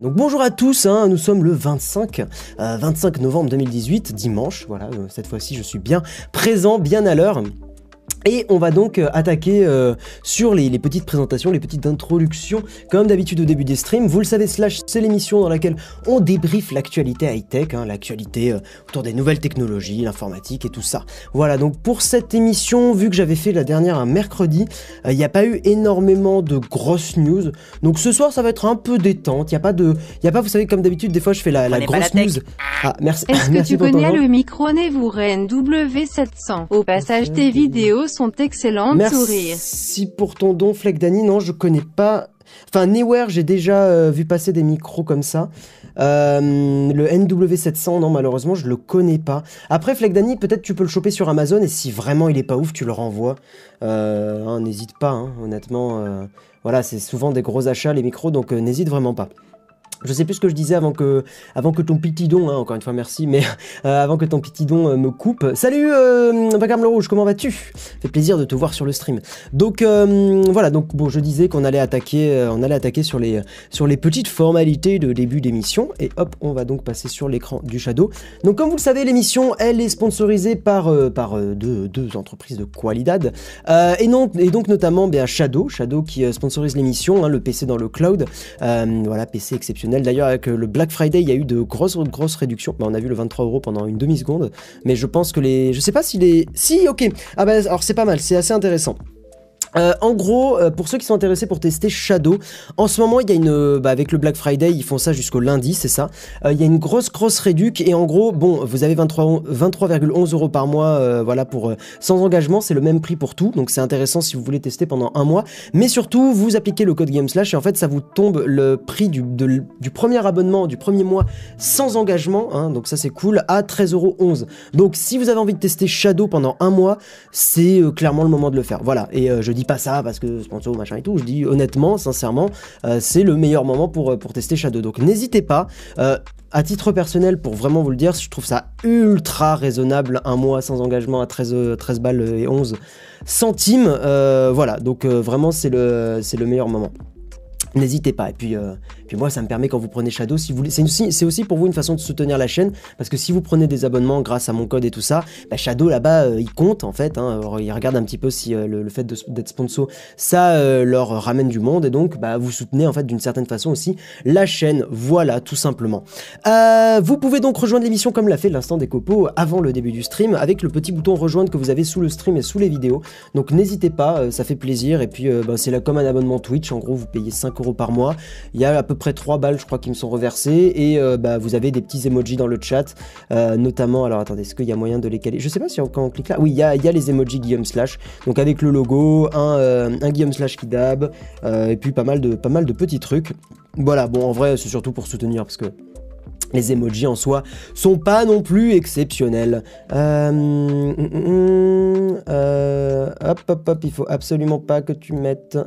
Donc bonjour à tous, hein, nous sommes le 25, 25 novembre 2018, dimanche, voilà, euh, cette fois-ci je suis bien présent, bien à l'heure. Et on va donc euh, attaquer euh, sur les, petites présentations, les petites introductions, comme d'habitude au début des streams. Vous le savez, Slash, c'est l'émission dans laquelle on débriefe l'actualité high-tech, hein, l'actualité euh, autour des nouvelles technologies, l'informatique et tout ça. Voilà, donc pour cette émission, vu que j'avais fait la dernière un mercredi, il n'y a pas eu énormément de grosses news. Donc ce soir, ça va être un peu détente. Il n'y a pas de... Il y a pas, vous savez, comme d'habitude, des fois, je fais la, grosse news. Ah, merci. Est-ce que tu connais le micro Nevuren W700 Au passage, tes vidéos sont excellentes, Merci pour ton don, Fleck Dani. Non, je connais pas. Enfin, Neware, j'ai déjà euh, vu passer des micros comme ça. Euh, le NW700, non, malheureusement, je le connais pas. Après, Fleck Dani, peut-être tu peux le choper sur Amazon et si vraiment il est pas ouf, tu le renvoies. Euh, hein, n'hésite pas, hein, honnêtement. voilà, c'est souvent des gros achats, les micros, donc n'hésite vraiment pas. Je sais plus ce que je disais avant que, avant que ton pitidon, hein, encore une fois merci, mais euh, avant que ton pitidon euh, me coupe. Salut euh, le Rouge, comment vas-tu? Fait plaisir de te voir sur le stream. Donc euh, voilà, donc bon, je disais qu'on allait attaquer, on allait attaquer sur les, sur les petites formalités de début d'émission, et hop, on va donc passer sur l'écran du Shadow. Donc comme vous le savez, l'émission, elle est sponsorisée par, par deux, deux, entreprises de qualidad, et, non, et donc notamment bien, Shadow, Shadow qui sponsorise l'émission, hein, le PC dans le cloud, voilà, PC exceptionnel D'ailleurs, avec le Black Friday, il y a eu de grosses, grosses réductions. Bah, on a vu le 23 euros pendant une demi-seconde. Mais je pense que les. Je sais pas si les. Si, ok. Ah bah, alors c'est pas mal, c'est assez intéressant. Euh, en gros, euh, pour ceux qui sont intéressés pour tester Shadow, en ce moment il y a une, euh, bah, avec le Black Friday, ils font ça jusqu'au lundi, c'est ça. il y a une grosse grosse réduc et en gros, bon, vous avez 23,11 23, euros par mois, voilà pour sans engagement, c'est le même prix pour tout, donc c'est intéressant si vous voulez tester pendant un mois. Mais surtout, vous appliquez le code GameSlash et en fait ça vous tombe le prix du, du premier abonnement du premier mois sans engagement, hein, donc ça c'est cool, à 13,11 euros. Donc si vous avez envie de tester Shadow pendant un mois, c'est clairement le moment de le faire. Voilà, et je dis pas ça parce que sponsor machin et tout. Je dis honnêtement, sincèrement, euh, c'est le meilleur moment pour, euh, pour tester Shadow. Donc n'hésitez pas. Euh, à titre personnel, pour vraiment vous le dire, je trouve ça ultra raisonnable, un mois sans engagement à 13, 13 balles et 11 centimes. voilà, donc vraiment c'est le, c'est le meilleur moment. N'hésitez pas. Et puis, puis moi, ça me permet quand vous prenez Shadow, si vous c'est aussi, c'est aussi pour vous une façon de soutenir la chaîne, parce que si vous prenez des abonnements grâce à mon code et tout ça, bah Shadow là-bas, euh, il compte en fait. Hein, ils regardent un petit peu si euh, le, fait d'être sponsor, ça euh, leur ramène du monde, et donc bah, vous soutenez en fait d'une certaine façon aussi la chaîne. Voilà, tout simplement. vous pouvez donc rejoindre l'émission comme l'a fait l'instant des copeaux avant le début du stream, avec le petit bouton rejoindre que vous avez sous le stream et sous les vidéos. Donc n'hésitez pas, ça fait plaisir. Et puis bah, c'est là comme un abonnement Twitch. En gros, vous payez 5 euros par mois. Il y a à peu près 3 balles, je crois, qui me sont reversées. Et euh, bah, vous avez des petits emojis dans le chat, euh, notamment. Alors attendez, est-ce qu'il y a moyen de les caler? Je sais pas si quand on clique là. Oui, il y a, les emojis Guillaume Slash. Donc avec le logo, un, euh, un Guillaume Slash qui dab, et puis pas mal, de, pas mal de petits trucs. Voilà, bon, en vrai, c'est surtout pour soutenir parce que les emojis en soi sont pas non plus exceptionnels. Euh, hop, hop, hop, il faut absolument pas que tu mettes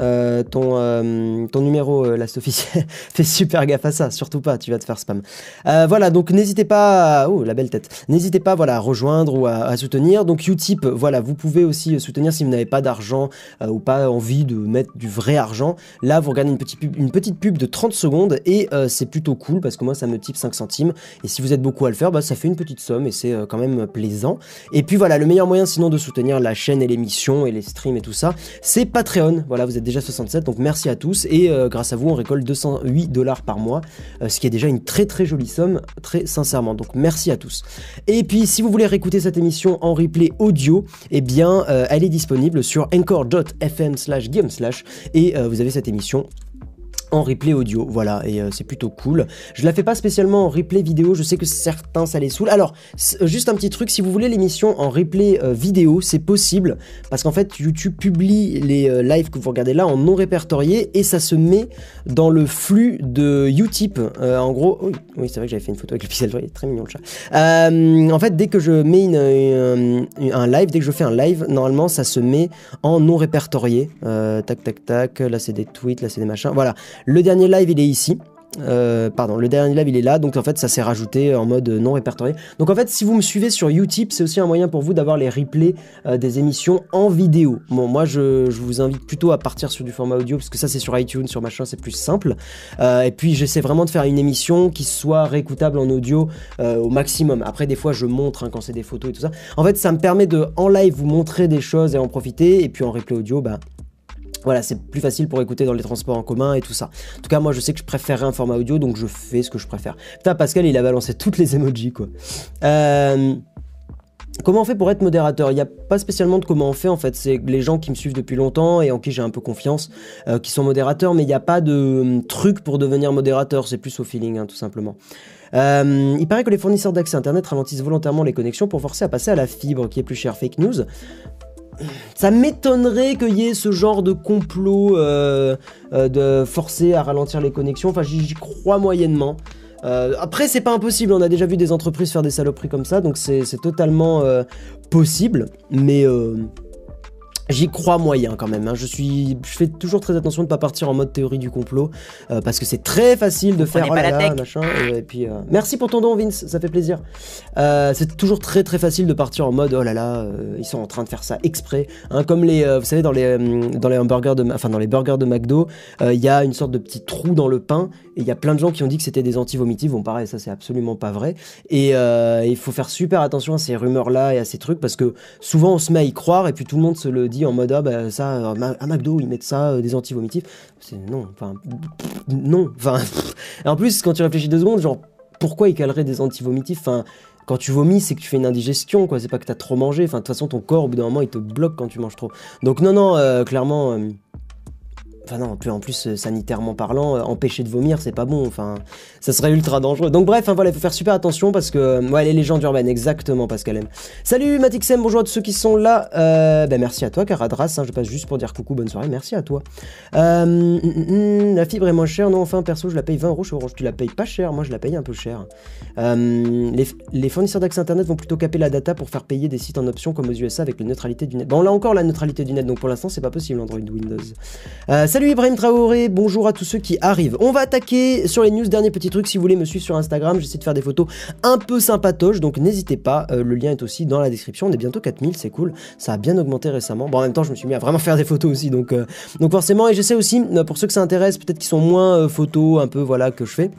euh, ton, euh, ton numéro, euh, Last Officiel. Fais super gaffe à ça, surtout pas, tu vas te faire spam. voilà, donc n'hésitez pas, à... oh la belle tête, n'hésitez pas voilà, à rejoindre ou à, soutenir. Donc Utip, voilà, vous pouvez aussi soutenir si vous n'avez pas d'argent ou pas envie de mettre du vrai argent. Là, vous regardez une petite pub, une petite pub de 30 secondes et c'est plutôt cool parce que moi ça me type 5 centimes. Et si vous êtes beaucoup à le faire, bah, ça fait une petite somme et c'est quand même plaisant. Et puis voilà, le meilleur moyen sinon de soutenir la chaîne et l'émission et les streams et tout ça, c'est Patreon. Voilà, vous êtes déjà 67, donc merci à tous. Et euh, grâce à vous, on récolte 208 dollars par mois, euh, ce qui est déjà une très très jolie somme, très sincèrement. Donc merci à tous. Et puis si vous voulez réécouter cette émission en replay audio, eh bien euh, elle est disponible sur encore.fm slash slash et vous avez cette émission en replay audio, voilà, et euh, c'est plutôt cool. Je la fais pas spécialement en replay vidéo, je sais que certains ça les saoule. Alors, euh, juste un petit truc, si vous voulez l'émission en replay euh, vidéo, c'est possible, parce qu'en fait, YouTube publie les lives que vous regardez là en non répertorié, et ça se met dans le flux de Utip. en gros, oui, c'est vrai que j'avais fait une photo avec le pixel, très mignon le chat. en fait, dès que je mets un live, dès que je fais un live, normalement, ça se met en non répertorié. tac, tac, tac, là c'est des tweets, là c'est des machins, voilà. Le dernier live, il est ici. euh, pardon, le dernier live il est là, donc en fait ça s'est rajouté en mode non répertorié. Donc en fait, si vous me suivez sur YouTube, c'est aussi un moyen pour vous d'avoir les replays euh, des émissions en vidéo. Bon, moi je, vous invite plutôt à partir sur du format audio parce que ça c'est sur iTunes, sur machin, c'est plus simple. Euh, et puis j'essaie vraiment de faire une émission qui soit réécoutable en audio au maximum. Après, des fois je montre hein, quand c'est des photos et tout ça. En fait, ça me permet de en live vous montrer des choses et en profiter, et puis en replay audio, bah voilà, c'est plus facile pour écouter dans les transports en commun et tout ça. En tout cas, moi, je sais que je préférerais un format audio, donc je fais ce que je préfère. Putain, Pascal, il a balancé toutes les emojis, quoi. Euh, comment on fait pour être modérateur? Il n'y a pas spécialement de comment on fait, en fait. C'est les gens qui me suivent depuis longtemps et en qui j'ai un peu confiance, euh, qui sont modérateurs, mais il n'y a pas de hum, truc pour devenir modérateur. C'est plus au feeling, hein, tout simplement. Euh, il paraît que les fournisseurs d'accès Internet ralentissent volontairement les connexions pour forcer à passer à la fibre qui est plus chère. Fake news? Ça m'étonnerait qu'il y ait ce genre de complot euh, euh, de forcer à ralentir les connexions. Enfin, j'y crois moyennement. Euh, après, c'est pas impossible. On a déjà vu des entreprises faire des saloperies comme ça, donc c'est totalement possible. Mais J'y crois moyen quand même. Hein. Je suis, je fais toujours très attention de ne pas partir en mode théorie du complot euh, parce que c'est très facile de faire oh là machin. Et, puis euh, merci pour ton don, Vince, ça fait plaisir. Euh, c'est toujours très très facile de partir en mode oh là là, ils sont en train de faire ça exprès. Hein, comme les, vous savez dans les dans les hamburgers de, enfin dans les burgers de McDo, il y a une sorte de petit trou dans le pain il y a plein de gens qui ont dit que c'était des anti-vomitifs. Bon pareil, ça c'est absolument pas vrai. Et il faut faire super attention à ces rumeurs là et à ces trucs parce que souvent on se met à y croire et puis tout le monde se le dit en mode ah bah ça à McDo ils mettent ça euh, des anti-vomitifs c'est non enfin non enfin en plus quand tu réfléchis deux secondes genre pourquoi ils caleraient des anti-vomitifs? Quand tu vomis, c'est que tu fais une indigestion, quoi. C'est pas que t'as trop mangé. Enfin, de toute façon, ton corps, au bout d'un moment, il te bloque quand tu manges trop. Donc, non, non, euh, clairement, euh, Enfin non, en plus euh, sanitairement parlant, euh, empêcher de vomir, c'est pas bon. Enfin, ça serait ultra dangereux. Donc bref, hein, voilà, il faut faire super attention parce que euh, ouais, les légendes urbaines, exactement, Pascal M. Salut Matixem, bonjour à tous ceux qui sont là. ben merci à toi, Caradras. Hein, je passe juste pour dire coucou, bonne soirée. Merci à toi. Mm, mm, mm, la fibre est moins chère, non Enfin, perso, je la paye 20 euros chez Orange. Tu la payes pas cher, moi je la paye un peu cher. les, fournisseurs d'accès internet vont plutôt caper la data pour faire payer des sites en option comme aux USA avec la neutralité du net. Bon, là encore la neutralité du net, donc pour l'instant c'est pas possible Android Windows. Salut Ibrahim Traoré, bonjour à tous ceux qui arrivent. On va attaquer sur les news, dernier petit truc, si vous voulez me suivre sur Instagram, j'essaie de faire des photos un peu sympatoches, donc n'hésitez pas, euh, le lien est aussi dans la description, on est bientôt 4000, c'est cool, ça a bien augmenté récemment. Bon en même temps je me suis mis à vraiment faire des photos aussi, donc, euh, forcément, et j'essaie aussi, euh, pour ceux que ça intéresse, peut-être qui sont moins photos, un peu voilà, que je fais,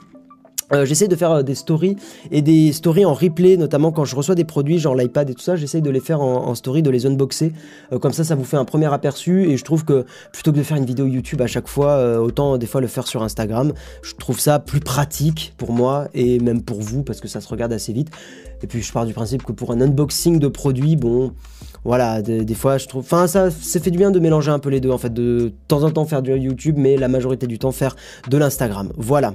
euh, j'essaie de faire euh, des stories et des stories en replay, notamment quand je reçois des produits genre l'iPad et tout ça, j'essaie de les faire en, story, de les unboxer. Euh, comme ça, ça vous fait un premier aperçu et je trouve que plutôt que de faire une vidéo YouTube à chaque fois, autant des fois le faire sur Instagram. Je trouve ça plus pratique pour moi et même pour vous parce que ça se regarde assez vite. Et puis je pars du principe que pour un unboxing de produits, bon, voilà, des, fois je trouve, enfin ça, ça fait du bien de mélanger un peu les deux en fait, de temps en temps faire du YouTube, mais la majorité du temps faire de l'Instagram. Voilà.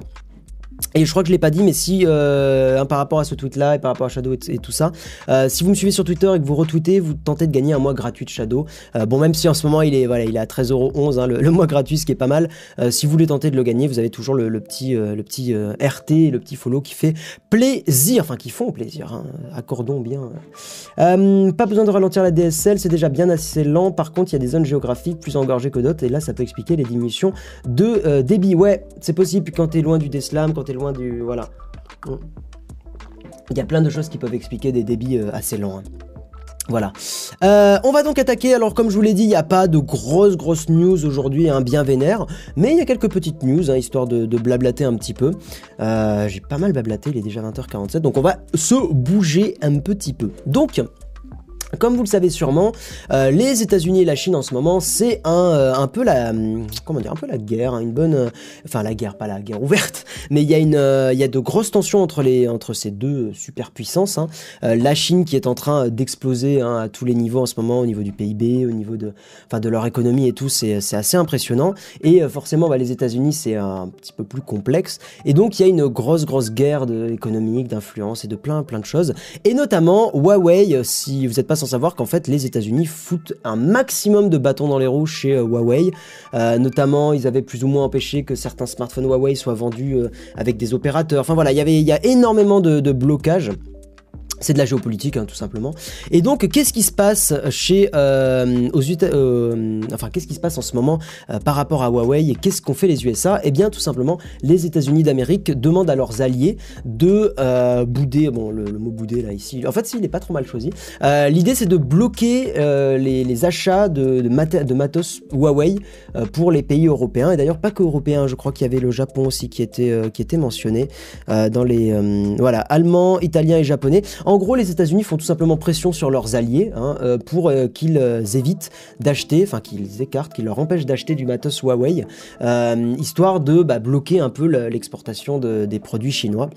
Et je crois que je l'ai pas dit, mais si euh, par rapport à ce tweet-là et par rapport à Shadow et, tout ça, euh, si vous me suivez sur Twitter et que vous retweetez, vous tentez de gagner un mois gratuit de Shadow. Euh, bon, même si en ce moment il est voilà, il est à 13,11€ hein, le, le, mois gratuit, ce qui est pas mal. si vous voulez tenter de le gagner, vous avez toujours le, petit le petit RT, le petit follow qui fait plaisir, enfin qui font plaisir. Hein, accordons bien. pas besoin de ralentir la DSL, c'est déjà bien assez lent. Par contre, il y a des zones géographiques plus engorgées que d'autres, et là, ça peut expliquer les diminutions de débit. Ouais, c'est possible. Quand t'es loin du Deslam, quand loin du... Voilà. Il y a plein de choses qui peuvent expliquer des débits euh, assez lents. Hein. Voilà. Euh, on va donc attaquer. Alors, comme je vous l'ai dit, il n'y a pas de grosses, grosses news aujourd'hui, hein, bien vénère. Mais il y a quelques petites news, hein, histoire de, blablater un petit peu. Euh, j'ai pas mal blablaté, il est déjà 20h47. Donc, on va se bouger un petit peu. Donc, comme vous le savez sûrement, euh, les États-Unis et la Chine en ce moment, c'est un, euh, un peu la hum, comment dire, un peu la guerre, hein, une bonne, euh, enfin la guerre, pas la guerre ouverte, mais il y a une, il y de grosses tensions entre les entre ces deux superpuissances. Hein. la Chine qui est en train d'exploser hein, à tous les niveaux en ce moment, au niveau du PIB, au niveau de, enfin de leur économie et tout, c'est c'est assez impressionnant. Et forcément, bah, les États-Unis c'est un petit peu plus complexe. Et donc il y a une grosse grosse guerre de, économique, d'influence et de plein plein de choses. Et notamment Huawei, si vous n'êtes pas sans savoir qu'en fait les États-Unis foutent un maximum de bâtons dans les roues chez euh, Huawei. Euh, notamment, ils avaient plus ou moins empêché que certains smartphones Huawei soient vendus euh, avec des opérateurs. Enfin voilà, il y avait, a énormément de blocages. C'est de la géopolitique, hein, tout simplement. Et donc, qu'est-ce qui se passe chez euh, aux euh, enfin, qu'est-ce qui se passe en ce moment euh, par rapport à Huawei et qu'est-ce qu'ont fait les USA Eh bien, tout simplement, les États-Unis d'Amérique demandent à leurs alliés de bouder. Bon, le, mot bouder là ici, en fait, s'il n'est pas trop mal choisi. L'idée, c'est de bloquer les, achats de, de, de matos Huawei pour les pays européens et d'ailleurs pas que européens. Je crois qu'il y avait le Japon aussi qui était qui était mentionné dans les voilà allemands, italiens et japonais. En gros, les États-Unis font tout simplement pression sur leurs alliés hein, euh, pour euh, qu'ils euh, évitent d'acheter, enfin qu'ils écartent, qu'ils leur empêchent d'acheter du matos Huawei, histoire de bah, bloquer un peu l'exportation des produits chinois.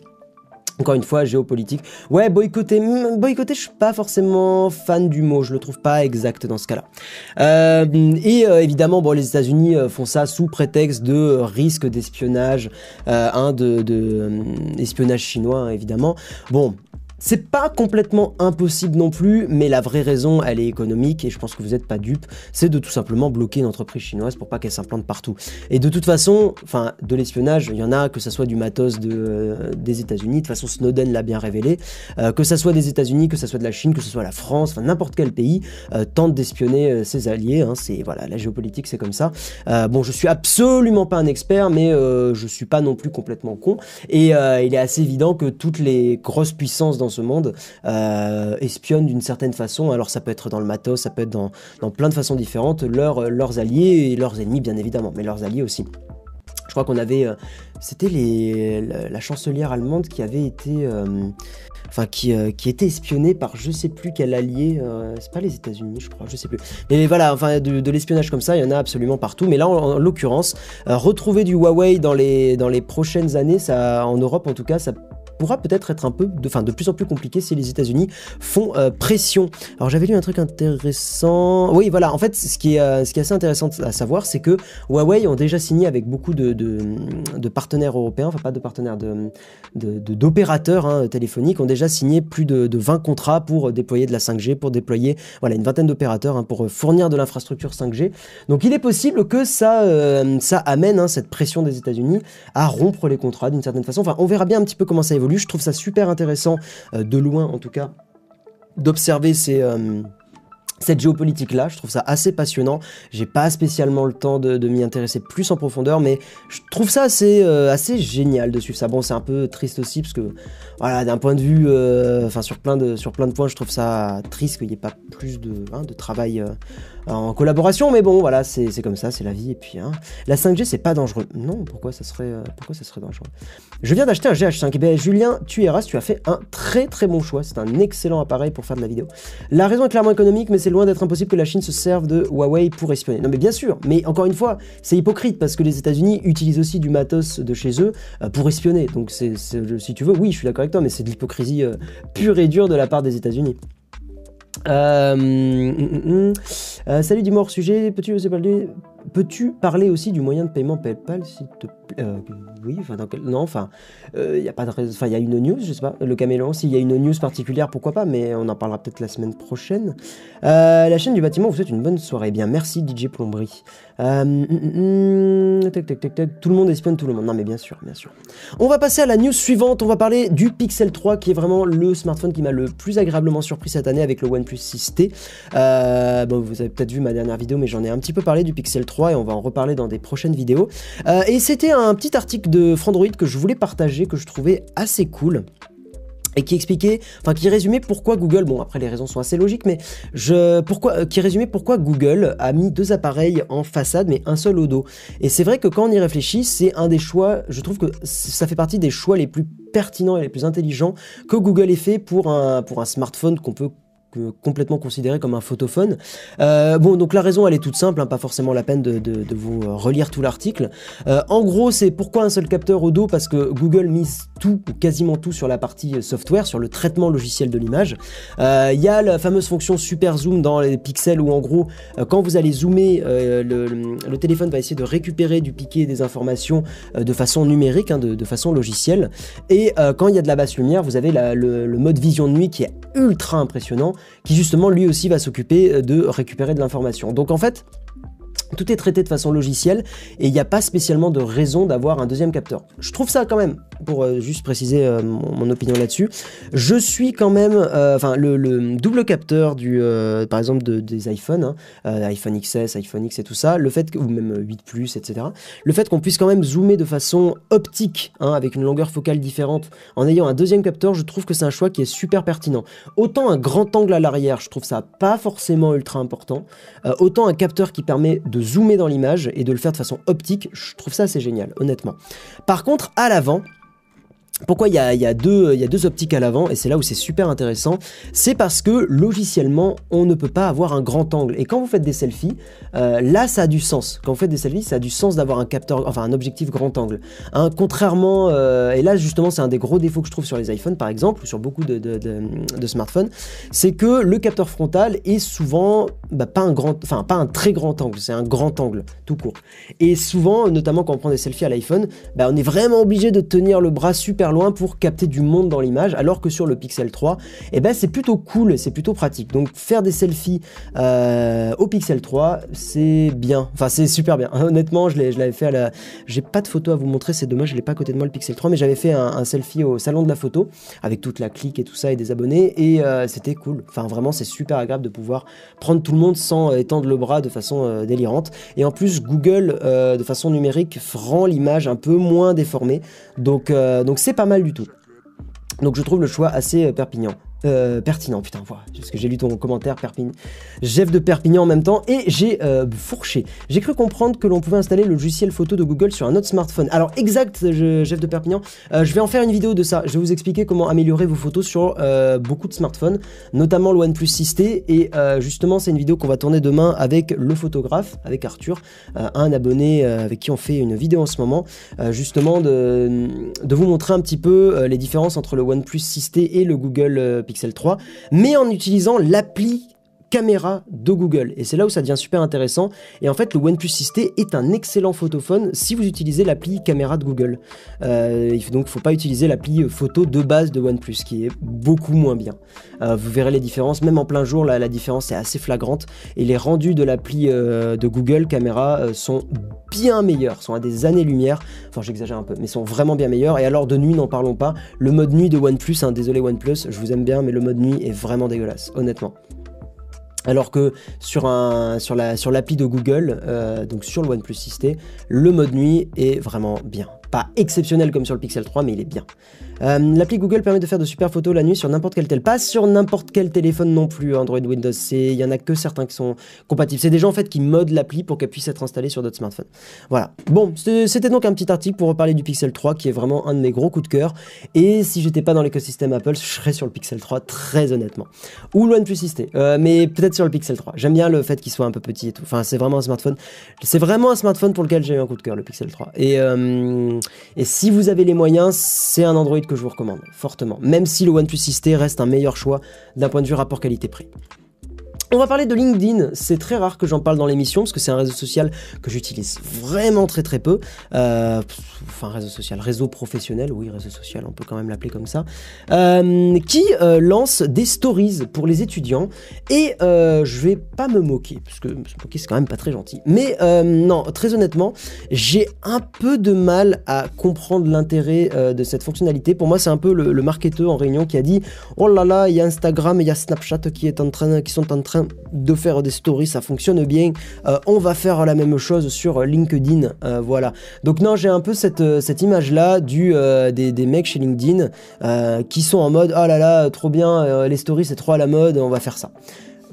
Encore une fois, géopolitique. Ouais, boycotter, hmm, boycotter, je suis pas forcément fan du mot, je le trouve pas exact dans ce cas-là. et évidemment, bon, les États-Unis font ça sous prétexte de risque d'espionnage, hein, de, espionnage chinois, hein, évidemment. Bon, c'est pas complètement impossible non plus, mais la vraie raison, elle est économique et je pense que vous n'êtes pas dupe, c'est de tout simplement bloquer une entreprise chinoise pour pas qu'elle s'implante partout. Et de toute façon, enfin, de l'espionnage, il y en a, que ce soit du matos de, euh, des États-Unis, de toute façon Snowden l'a bien révélé, euh, que ça soit des États-Unis, que ce soit de la Chine, que ce soit la France, enfin n'importe quel pays euh, tente d'espionner ses alliés. Hein, c'est voilà, la géopolitique, c'est comme ça. bon, je suis absolument pas un expert, mais je suis pas non plus complètement con. Et il est assez évident que toutes les grosses puissances dans ce monde euh, espionnent d'une certaine façon. Alors ça peut être dans le matos, ça peut être dans, plein de façons différentes, leurs, leurs alliés et leurs ennemis bien évidemment, mais leurs alliés aussi. Je crois qu'on avait, euh, c'était les, la, chancelière allemande qui avait été, euh, enfin qui, qui était espionnée par je sais plus quel allié, c'est pas les États-Unis, je crois, je sais plus. Mais voilà, enfin de, l'espionnage comme ça, il y en a absolument partout. Mais là, en, l'occurrence, retrouver du Huawei dans les dans les prochaines années, ça, en Europe en tout cas, ça pourra peut-être être un peu, de, enfin, de plus en plus compliqué si les États-Unis font euh, pression. Alors j'avais lu un truc intéressant. Oui, voilà. En fait, ce qui est, euh, ce qui est assez intéressant à savoir, c'est que Huawei ont déjà signé avec beaucoup de, de, partenaires européens, enfin pas de partenaires de, d'opérateurs hein, téléphoniques, ont déjà signé plus de, 20 contrats pour déployer de la 5G, pour déployer voilà une vingtaine d'opérateurs hein, pour fournir de l'infrastructure 5G. Donc il est possible que ça, euh, ça amène hein, cette pression des États-Unis à rompre les contrats d'une certaine façon. Enfin, on verra bien un petit peu comment ça évolue. Je trouve ça super intéressant, euh, de loin en tout cas, d'observer ces euh, cette géopolitique-là. Je trouve ça assez passionnant. J'ai pas spécialement le temps de, m'y intéresser plus en profondeur, mais je trouve ça assez, euh, assez génial de suivre ça. Bon, c'est un peu triste aussi parce que, voilà, d'un point de vue, enfin sur plein de sur plein de points, je trouve ça triste qu'il n'y ait pas plus de, hein, de travail en collaboration, mais bon, voilà, c'est comme ça, c'est la vie. Et puis, hein, la 5G, c'est pas dangereux. Non, pourquoi ça serait, euh, pourquoi ça serait dangereux? Je viens d'acheter un GH5. Eh bien, Julien, tu iras, tu as fait un très très bon choix. C'est un excellent appareil pour faire de la vidéo. La raison est clairement économique, mais c'est loin d'être impossible que la Chine se serve de Huawei pour espionner. Non, mais bien sûr, mais encore une fois, c'est hypocrite parce que les États-Unis utilisent aussi du matos de chez eux euh, pour espionner. Donc, si tu veux, oui, je suis d'accord avec toi, mais c'est de l'hypocrisie euh, pure et dure de la part des États-Unis. Euh, mm, mm, mm. euh, salut, dis-moi hors sujet. Peux-tu parler, peux parler aussi du moyen de paiement PayPal, s'il te plaît euh, Oui, enfin, non, enfin, il y a Enfin, y a une news, je sais pas. Le caméléon, s'il y a une news particulière, pourquoi pas, mais on en parlera peut-être la semaine prochaine. la chaîne du bâtiment vous souhaite une bonne soirée. Eh bien, merci DJ Plomberie. tac, tac, tac, tac. Tout le monde espionne tout le monde. Non, mais bien sûr, bien sûr. On va passer à la news suivante. On va parler du Pixel 3, qui est vraiment le smartphone qui m'a le plus agréablement surpris cette année avec le OnePlus 6T. Euh, bon, vous avez peut-être vu ma dernière vidéo, mais j'en ai un petit peu parlé du Pixel 3 et on va en reparler dans des prochaines vidéos. Euh, et c'était un petit article de Frandroid que je voulais partager, que je trouvais assez cool et qui expliquait, enfin qui résumait pourquoi Google, bon après les raisons sont assez logiques, mais je, pourquoi, euh, qui résumait pourquoi Google a mis deux appareils en façade mais un seul au dos. Et c'est vrai que quand on y réfléchit, c'est un des choix, je trouve que ça fait partie des choix les plus pertinents et les plus intelligents que Google ait fait pour un, pour un smartphone qu'on peut complètement considéré comme un photophone. Euh, bon, donc la raison, elle est toute simple, hein, pas forcément la peine de, vous euh, relire tout l'article. Euh, en gros, c'est pourquoi un seul capteur au dos? Parce que Google mise tout ou quasiment tout sur la partie software, sur le traitement logiciel de l'image. Il y a la fameuse fonction super zoom dans les pixels où en gros, quand vous allez zoomer, le, téléphone va essayer de récupérer du piqué des informations de façon numérique, hein, de, façon logicielle. Et quand il y a de la basse lumière, vous avez le mode vision de nuit qui est ultra impressionnant qui justement lui aussi va s'occuper euh, de récupérer de l'information. Donc en fait, tout est traité de façon logicielle et il n'y a pas spécialement de raison d'avoir un deuxième capteur. Je trouve ça quand même pour euh, juste préciser euh, mon, opinion là-dessus. Je suis quand même, enfin, le, double capteur du, par exemple, des iPhones, hein, iPhone XS, iPhone X et tout ça, le fait, ou même 8 Plus, etc. Le fait qu'on puisse quand même zoomer de façon optique, hein, avec une longueur focale différente, en ayant un deuxième capteur, je trouve que c'est un choix qui est super pertinent. Autant un grand angle à l'arrière, je trouve ça pas forcément ultra important. autant un capteur qui permet de zoomer dans l'image et de le faire de façon optique, je trouve ça assez génial, honnêtement. Par contre, à l'avant, pourquoi il y, a, deux, deux optiques à l'avant, et c'est là où c'est super intéressant, c'est parce que logiciellement, on ne peut pas avoir un grand angle. Et quand vous faites des selfies, euh, là, ça a du sens. Quand vous faites des selfies, ça a du sens d'avoir un capteur, enfin un objectif grand angle. Hein, contrairement, euh, et là justement, c'est un des gros défauts que je trouve sur les iPhones, par exemple, ou sur beaucoup de, de, smartphones, c'est que le capteur frontal est souvent bah, pas un grand, enfin pas un très grand angle, c'est un grand angle, tout court. Et souvent, notamment quand on prend des selfies à l'iPhone, bah, on est vraiment obligé de tenir le bras super loin pour capter du monde dans l'image, alors que sur le Pixel 3, eh ben, c'est plutôt cool, c'est plutôt pratique. Donc faire des selfies euh, au Pixel 3, c'est bien. Enfin, c'est super bien. Honnêtement, je l'avais fait à la... J'ai pas de photo à vous montrer, c'est dommage, je l'ai pas à côté de moi le Pixel 3, mais j'avais fait un, selfie au salon de la photo, avec toute la clique et tout ça, et des abonnés, et euh, c'était cool. Enfin, vraiment, c'est super agréable de pouvoir prendre tout le monde sans étendre le bras de façon euh, délirante. Et en plus, Google, de façon numérique, rend l'image un peu moins déformée. Donc, donc c'est pas mal du tout. Donc je trouve le choix assez euh, perpignan. Euh, pertinent, putain, voilà, parce que j'ai lu ton commentaire, Perpignan. Jeff de Perpignan en même temps, et j'ai euh, fourché. J'ai cru comprendre que l'on pouvait installer le logiciel photo de Google sur un autre smartphone. Alors, exact, Jeff de Perpignan, euh, je vais en faire une vidéo de ça. Je vais vous expliquer comment améliorer vos photos sur beaucoup de smartphones, notamment le OnePlus 6T, et justement, c'est une vidéo qu'on va tourner demain avec le photographe, avec Arthur, un abonné avec qui on fait une vidéo en ce moment, justement de, de vous montrer un petit peu les différences entre le OnePlus 6T et le Google Pixel 3, mais en utilisant l'appli caméra de Google. Et c'est là où ça devient super intéressant. Et en fait, le OnePlus 6T est un excellent photophone si vous utilisez l'appli caméra de Google. Euh, donc, il ne faut pas utiliser l'appli photo de base de OnePlus, qui est beaucoup moins bien. Euh, vous verrez les différences. Même en plein jour, la, la différence est assez flagrante. Et les rendus de l'appli euh, de Google caméra sont bien meilleurs, sont à des années-lumière. Enfin, j'exagère un peu, mais sont vraiment bien meilleurs. Et alors, de nuit, n'en parlons pas. Le mode nuit de OnePlus, hein, désolé OnePlus, je vous aime bien, mais le mode nuit est vraiment dégueulasse, honnêtement. Alors que sur, un, sur, la, sur l'appli de Google, euh, donc sur le OnePlus 6T, le mode nuit est vraiment bien. Pas exceptionnel comme sur le Pixel 3, mais il est bien. Euh, l'appli Google permet de faire de super photos la nuit sur n'importe quel tel, pas sur n'importe quel téléphone non plus, Android, Windows. Il y en a que certains qui sont compatibles. C'est des gens en fait qui modent l'appli pour qu'elle puisse être installée sur d'autres smartphones. Voilà. Bon, c'était donc un petit article pour reparler du Pixel 3 qui est vraiment un de mes gros coups de cœur. Et si j'étais pas dans l'écosystème Apple, je serais sur le Pixel 3 très honnêtement. Ou le OnePlus 6T, euh, mais peut-être sur le Pixel 3. J'aime bien le fait qu'il soit un peu petit et tout. Enfin, c'est vraiment un smartphone. C'est vraiment un smartphone pour lequel j'ai eu un coup de cœur, le Pixel 3. Et, euh, et si vous avez les moyens, c'est un Android que je vous recommande fortement, même si le OnePlus 6T reste un meilleur choix d'un point de vue rapport qualité-prix. On va parler de LinkedIn. C'est très rare que j'en parle dans l'émission parce que c'est un réseau social que j'utilise vraiment très très peu. Euh, enfin, réseau social, réseau professionnel, oui, réseau social, on peut quand même l'appeler comme ça. Euh, qui euh, lance des stories pour les étudiants. Et je vais pas me moquer parce que se moquer c'est quand même pas très gentil. Mais non, très honnêtement, j'ai un peu de mal à comprendre l'intérêt de cette fonctionnalité. Pour moi, c'est un peu le, le marketeur en réunion qui a dit Oh là là, il y a Instagram et il y a Snapchat qui, est en train, qui sont en train de faire des stories, ça fonctionne bien. Euh, on va faire la même chose sur LinkedIn, euh, voilà. Donc non, j'ai un peu cette, euh, image-là des, des, mecs chez LinkedIn qui sont en mode, oh là là, trop bien, les stories c'est trop à la mode, on va faire ça.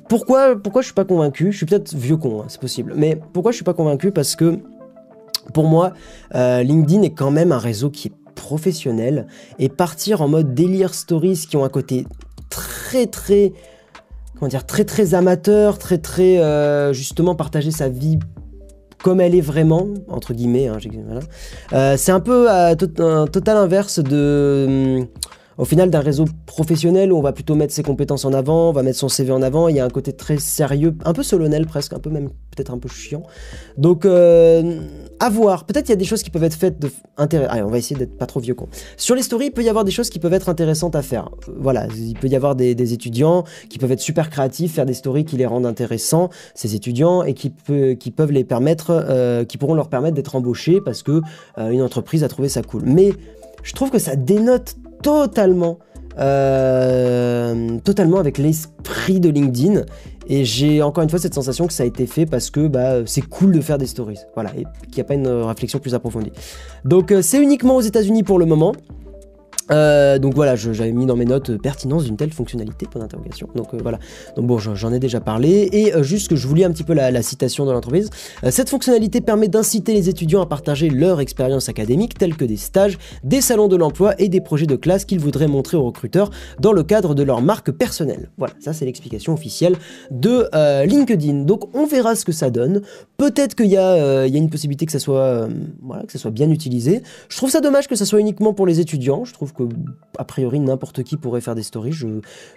Pourquoi, pourquoi je suis pas convaincu? Je suis peut-être vieux con, hein, c'est possible. Mais pourquoi je suis pas convaincu? Parce que pour moi, LinkedIn est quand même un réseau qui est professionnel et partir en mode délire stories qui ont un côté très très comment dire, très très amateur, très très euh, justement partager sa vie comme elle est vraiment, entre guillemets. Hein, euh, c'est un peu un total inverse de au final d'un réseau professionnel où on va plutôt mettre ses compétences en avant, on va mettre son CV en avant, il y a un côté très sérieux, un peu solennel presque, un peu même peut-être un peu chiant. Donc euh, à voir, peut-être il y a des choses qui peuvent être faites de intérêt. Allez, on va essayer d'être pas trop vieux con. Sur les stories, il peut y avoir des choses qui peuvent être intéressantes à faire. Voilà, il peut y avoir des, étudiants qui peuvent être super créatifs, faire des stories qui les rendent intéressants, ces étudiants, et qui, peut, qui peuvent les permettre, euh, qui pourront leur permettre d'être embauchés parce que euh, une entreprise a trouvé ça cool. Mais je trouve que ça dénote totalement, totalement avec l'esprit de LinkedIn. Et j'ai encore une fois cette sensation que ça a été fait parce que bah, c'est cool de faire des stories. Voilà, et qu'il n'y a pas une réflexion plus approfondie. Donc c'est uniquement aux États-Unis pour le moment. Euh, donc voilà, j'avais mis dans mes notes euh, pertinence d'une telle fonctionnalité. Donc euh, voilà, donc bon, j'en ai déjà parlé. Et juste que je vous lis un petit peu la, citation de l'entreprise. cette fonctionnalité permet d'inciter les étudiants à partager leur expérience académique, telle que des stages, des salons de l'emploi et des projets de classe qu'ils voudraient montrer aux recruteurs dans le cadre de leur marque personnelle. Voilà, ça c'est l'explication officielle de LinkedIn. Donc on verra ce que ça donne. Peut-être qu'il y, a une possibilité que ça soit, que ça soit bien utilisé. Je trouve ça dommage que ça soit uniquement pour les étudiants. Je trouve a priori n'importe qui pourrait faire des stories.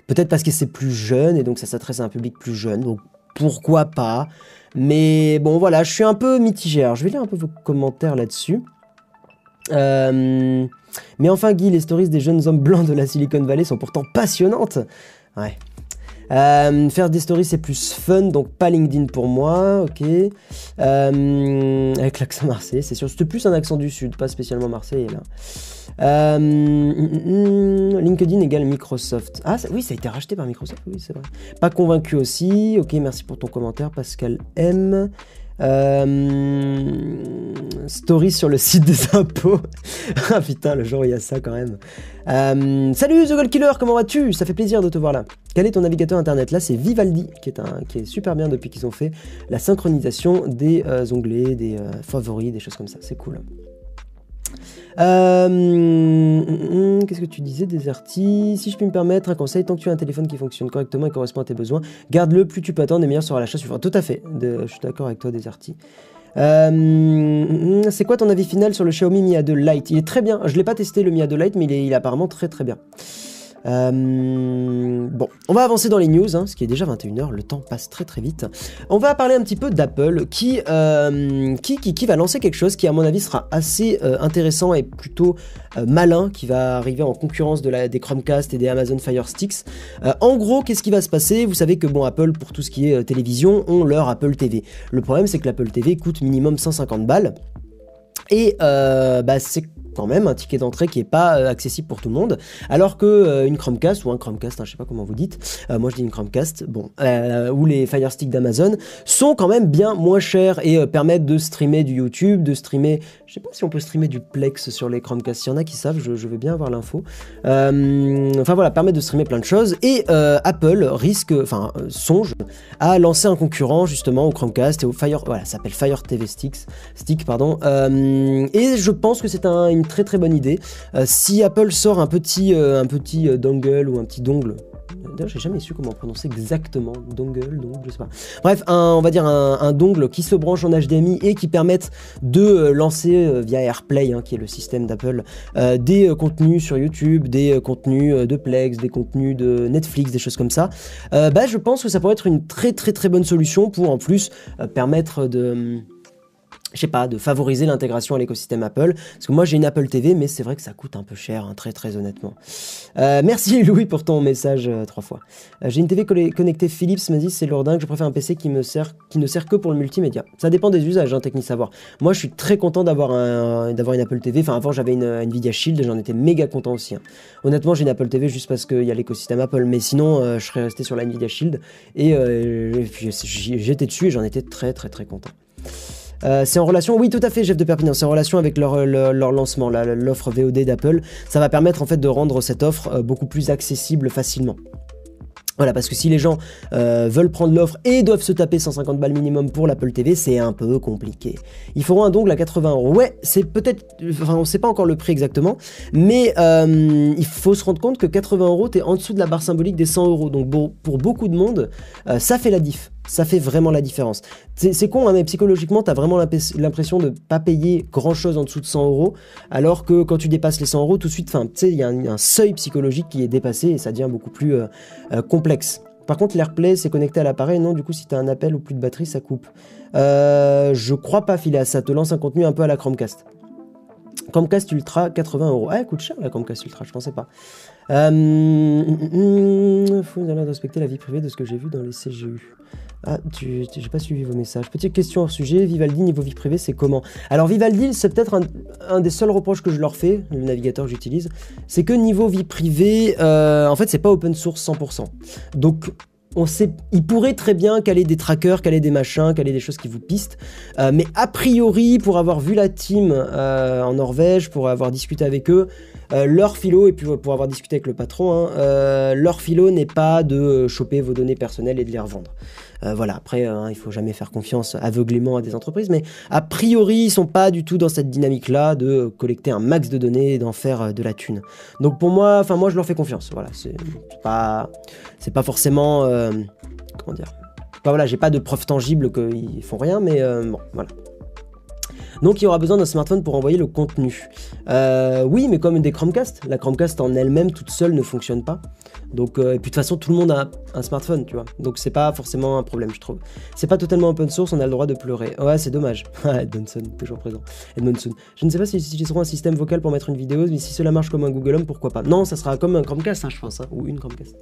Peut-être parce que c'est plus jeune et donc ça s'adresse à un public plus jeune. Donc pourquoi pas Mais bon voilà, je suis un peu mitigé. Alors je vais lire un peu vos commentaires là-dessus. Euh, mais enfin Guy, les stories des jeunes hommes blancs de la Silicon Valley sont pourtant passionnantes. Ouais, euh, faire des stories, c'est plus fun, donc pas LinkedIn pour moi, ok. Euh, avec l'accent marseillais, c'est sûr. C'était plus un accent du sud, pas spécialement marseillais là. Euh, mm, mm, LinkedIn égale Microsoft. Ah oui, ça a été racheté par Microsoft, oui, c'est vrai. Pas convaincu aussi. Ok, merci pour ton commentaire, Pascal M. Euh, story sur le site des impôts. ah putain, le jour où il y a ça quand même. Euh, salut The Gold Killer, comment vas-tu? Ça fait plaisir de te voir là. Quel est ton navigateur internet? Là, c'est Vivaldi qui est, super bien depuis qu'ils ont fait la synchronisation des euh, onglets, des favoris, des choses comme ça. C'est cool. Euh, hum, hum, hum, qu'est-ce que tu disais, Deserti Si je puis me permettre un conseil, tant que tu as un téléphone qui fonctionne correctement et correspond à tes besoins, garde-le, plus tu peux attendre et meilleur sera l'achat suivant. Tout à fait, je suis d'accord avec toi, Deserti. Euh, c'est quoi ton avis final sur le Xiaomi Mi A2 Lite? Il est très bien, je ne l'ai pas testé le Mi A2 Lite, mais il est apparemment très très bien. Euh, bon, on va avancer dans les news, hein, ce qui est déjà 21h, le temps passe très très vite. On va parler un petit peu d'Apple qui, euh, va lancer quelque chose qui à mon avis sera assez euh, intéressant et plutôt malin, qui va arriver en concurrence des Chromecast et des Amazon Fire Sticks. en gros, qu'est-ce qui va se passer? Vous savez que bon, Apple, pour tout ce qui est télévision, ont leur Apple TV. Le problème c'est que l'Apple TV coûte minimum 150 balles. Et bah, c'est quand même un ticket d'entrée qui est pas euh, accessible pour tout le monde, alors que euh, une Chromecast ou un Chromecast, hein, je sais pas comment vous dites, euh, moi je dis une Chromecast, bon, ou les Fire Stick d'Amazon sont quand même bien moins chers et permettent de streamer du YouTube, de streamer, je sais pas si on peut streamer du Plex sur les Chromecast, il y en a qui savent, je, vais bien avoir l'info. enfin voilà, permettent de streamer plein de choses et Apple risque, enfin songe à lancer un concurrent justement au Chromecast et au Fire, voilà, ça s'appelle Fire TV Sticks, Stick pardon, et je pense que c'est un, très très bonne idée. Euh, si Apple sort un petit, euh, un petit euh, dongle ou un petit dongle, D'ailleurs, j'ai jamais su comment prononcer exactement dongle, donc je sais pas. Bref, un, on va dire un, dongle qui se branche en HDMI et qui permette de lancer via AirPlay, hein, qui est le système d'Apple, des contenus sur YouTube, des contenus de Plex, des contenus de Netflix, des choses comme ça. bah, je pense que ça pourrait être une très très très bonne solution pour en plus permettre de je sais pas, de favoriser l'intégration à l'écosystème Apple. Parce que moi j'ai une Apple TV, mais c'est vrai que ça coûte un peu cher, hein, très très honnêtement. Euh, merci Louis pour ton message euh, trois fois. Euh, j'ai une TV connectée Philips, m'a dit c'est lourdingue, je préfère un PC qui, ne sert que pour le multimédia. Ça dépend des usages, hein, technique savoir. Moi je suis très content d'avoir un, d'avoir une Apple TV. Enfin avant j'avais une, Nvidia Shield, j'en étais méga content aussi. Hein. Honnêtement j'ai une Apple TV juste parce qu'il y a l'écosystème Apple, mais sinon je serais resté sur la Nvidia Shield et, j'étais dessus et j'en étais très très très content. Euh, c'est en relation, oui tout à fait Jeff de Perpignan, c'est en relation avec leur, leur, lancement, l'offre VOD d'Apple. Ça va permettre en fait de rendre cette offre euh, beaucoup plus accessible facilement. Voilà, parce que si les gens euh, veulent prendre l'offre et doivent se taper 150 balles minimum pour l'Apple TV, c'est un peu compliqué. Ils feront un dongle à 80 euros. Ouais, c'est peut-être, enfin, on sait pas encore le prix exactement, mais il faut se rendre compte que 80 euros, t'es en dessous de la barre symbolique des 100 euros. Donc pour beaucoup de monde, ça fait la diff ça fait vraiment la différence. C'est con, hein, mais psychologiquement, tu as vraiment l'impression de pas payer grand chose en dessous de 100 euros, alors que quand tu dépasses les 100 euros, tout de suite, il y a un, seuil psychologique qui est dépassé et ça devient beaucoup plus euh, euh, complexe. Par contre, l'AirPlay, c'est connecté à l'appareil, non? Du coup, si tu as un appel ou plus de batterie, ça coupe. Euh, je crois pas, Phileas, ça te lance un contenu un peu à la Chromecast. Comcast Ultra, 80 euros. Ah, elle coûte cher la Comcast Ultra, je pensais pas. Euh, faut respecter la vie privée de ce que j'ai vu dans les CGU. Ah, tu, j'ai pas suivi vos messages. Petite question hors sujet, Vivaldi niveau vie privée, c'est comment? Alors Vivaldi, c'est peut-être un, des seuls reproches que je leur fais, le navigateur que j'utilise, c'est que niveau vie privée, euh, en fait, c'est pas open source 100%. Donc on sait, il pourrait très bien caler des trackers, caler des machins, caler des choses qui vous pistent. Euh, mais a priori, pour avoir vu la team euh, en Norvège, pour avoir discuté avec eux, euh, leur philo, et puis pour avoir discuté avec le patron, hein, leur philo n'est pas de choper vos données personnelles et de les revendre. Euh, voilà, après, hein, il faut jamais faire confiance aveuglément à des entreprises, mais a priori, ils sont pas du tout dans cette dynamique-là de collecter un max de données et d'en faire euh, de la thune. Donc pour moi, enfin moi, je leur fais confiance. Voilà, c'est pas, c'est pas forcément, euh, comment dire. voilà, j'ai pas de preuves tangibles qu'ils font rien, mais bon, voilà. Donc il y aura besoin d'un smartphone pour envoyer le contenu. oui, mais comme des Chromecast. La Chromecast en elle-même toute seule ne fonctionne pas. Donc, euh, et puis de toute façon, tout le monde a un smartphone, tu vois. Donc c'est pas forcément un problème, je trouve. C'est pas totalement open source, on a le droit de pleurer. Ouais, c'est dommage. Edmondson, toujours présent. Edmondson. Je ne sais pas si ils utiliseront un système vocal pour mettre une vidéo, mais si cela marche comme un Google Home, pourquoi pas? Non, ça sera comme un Chromecast, hein, je pense, hein, ou une Chromecast.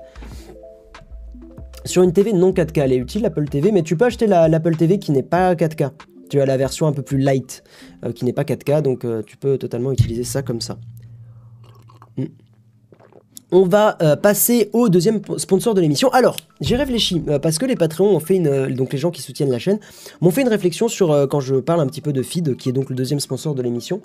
Sur une TV non 4K, elle est utile, l'Apple TV, mais tu peux acheter l'Apple TV qui n'est pas 4K. Tu as la version un peu plus light, euh, qui n'est pas 4K, donc euh, tu peux totalement utiliser ça comme ça. Hmm on va euh, passer au deuxième sponsor de l'émission. Alors, j'ai réfléchi parce que les Patreons ont fait une, donc les gens qui soutiennent la chaîne m'ont fait une réflexion sur quand je parle un petit peu de Feed, qui est donc le deuxième sponsor de l'émission.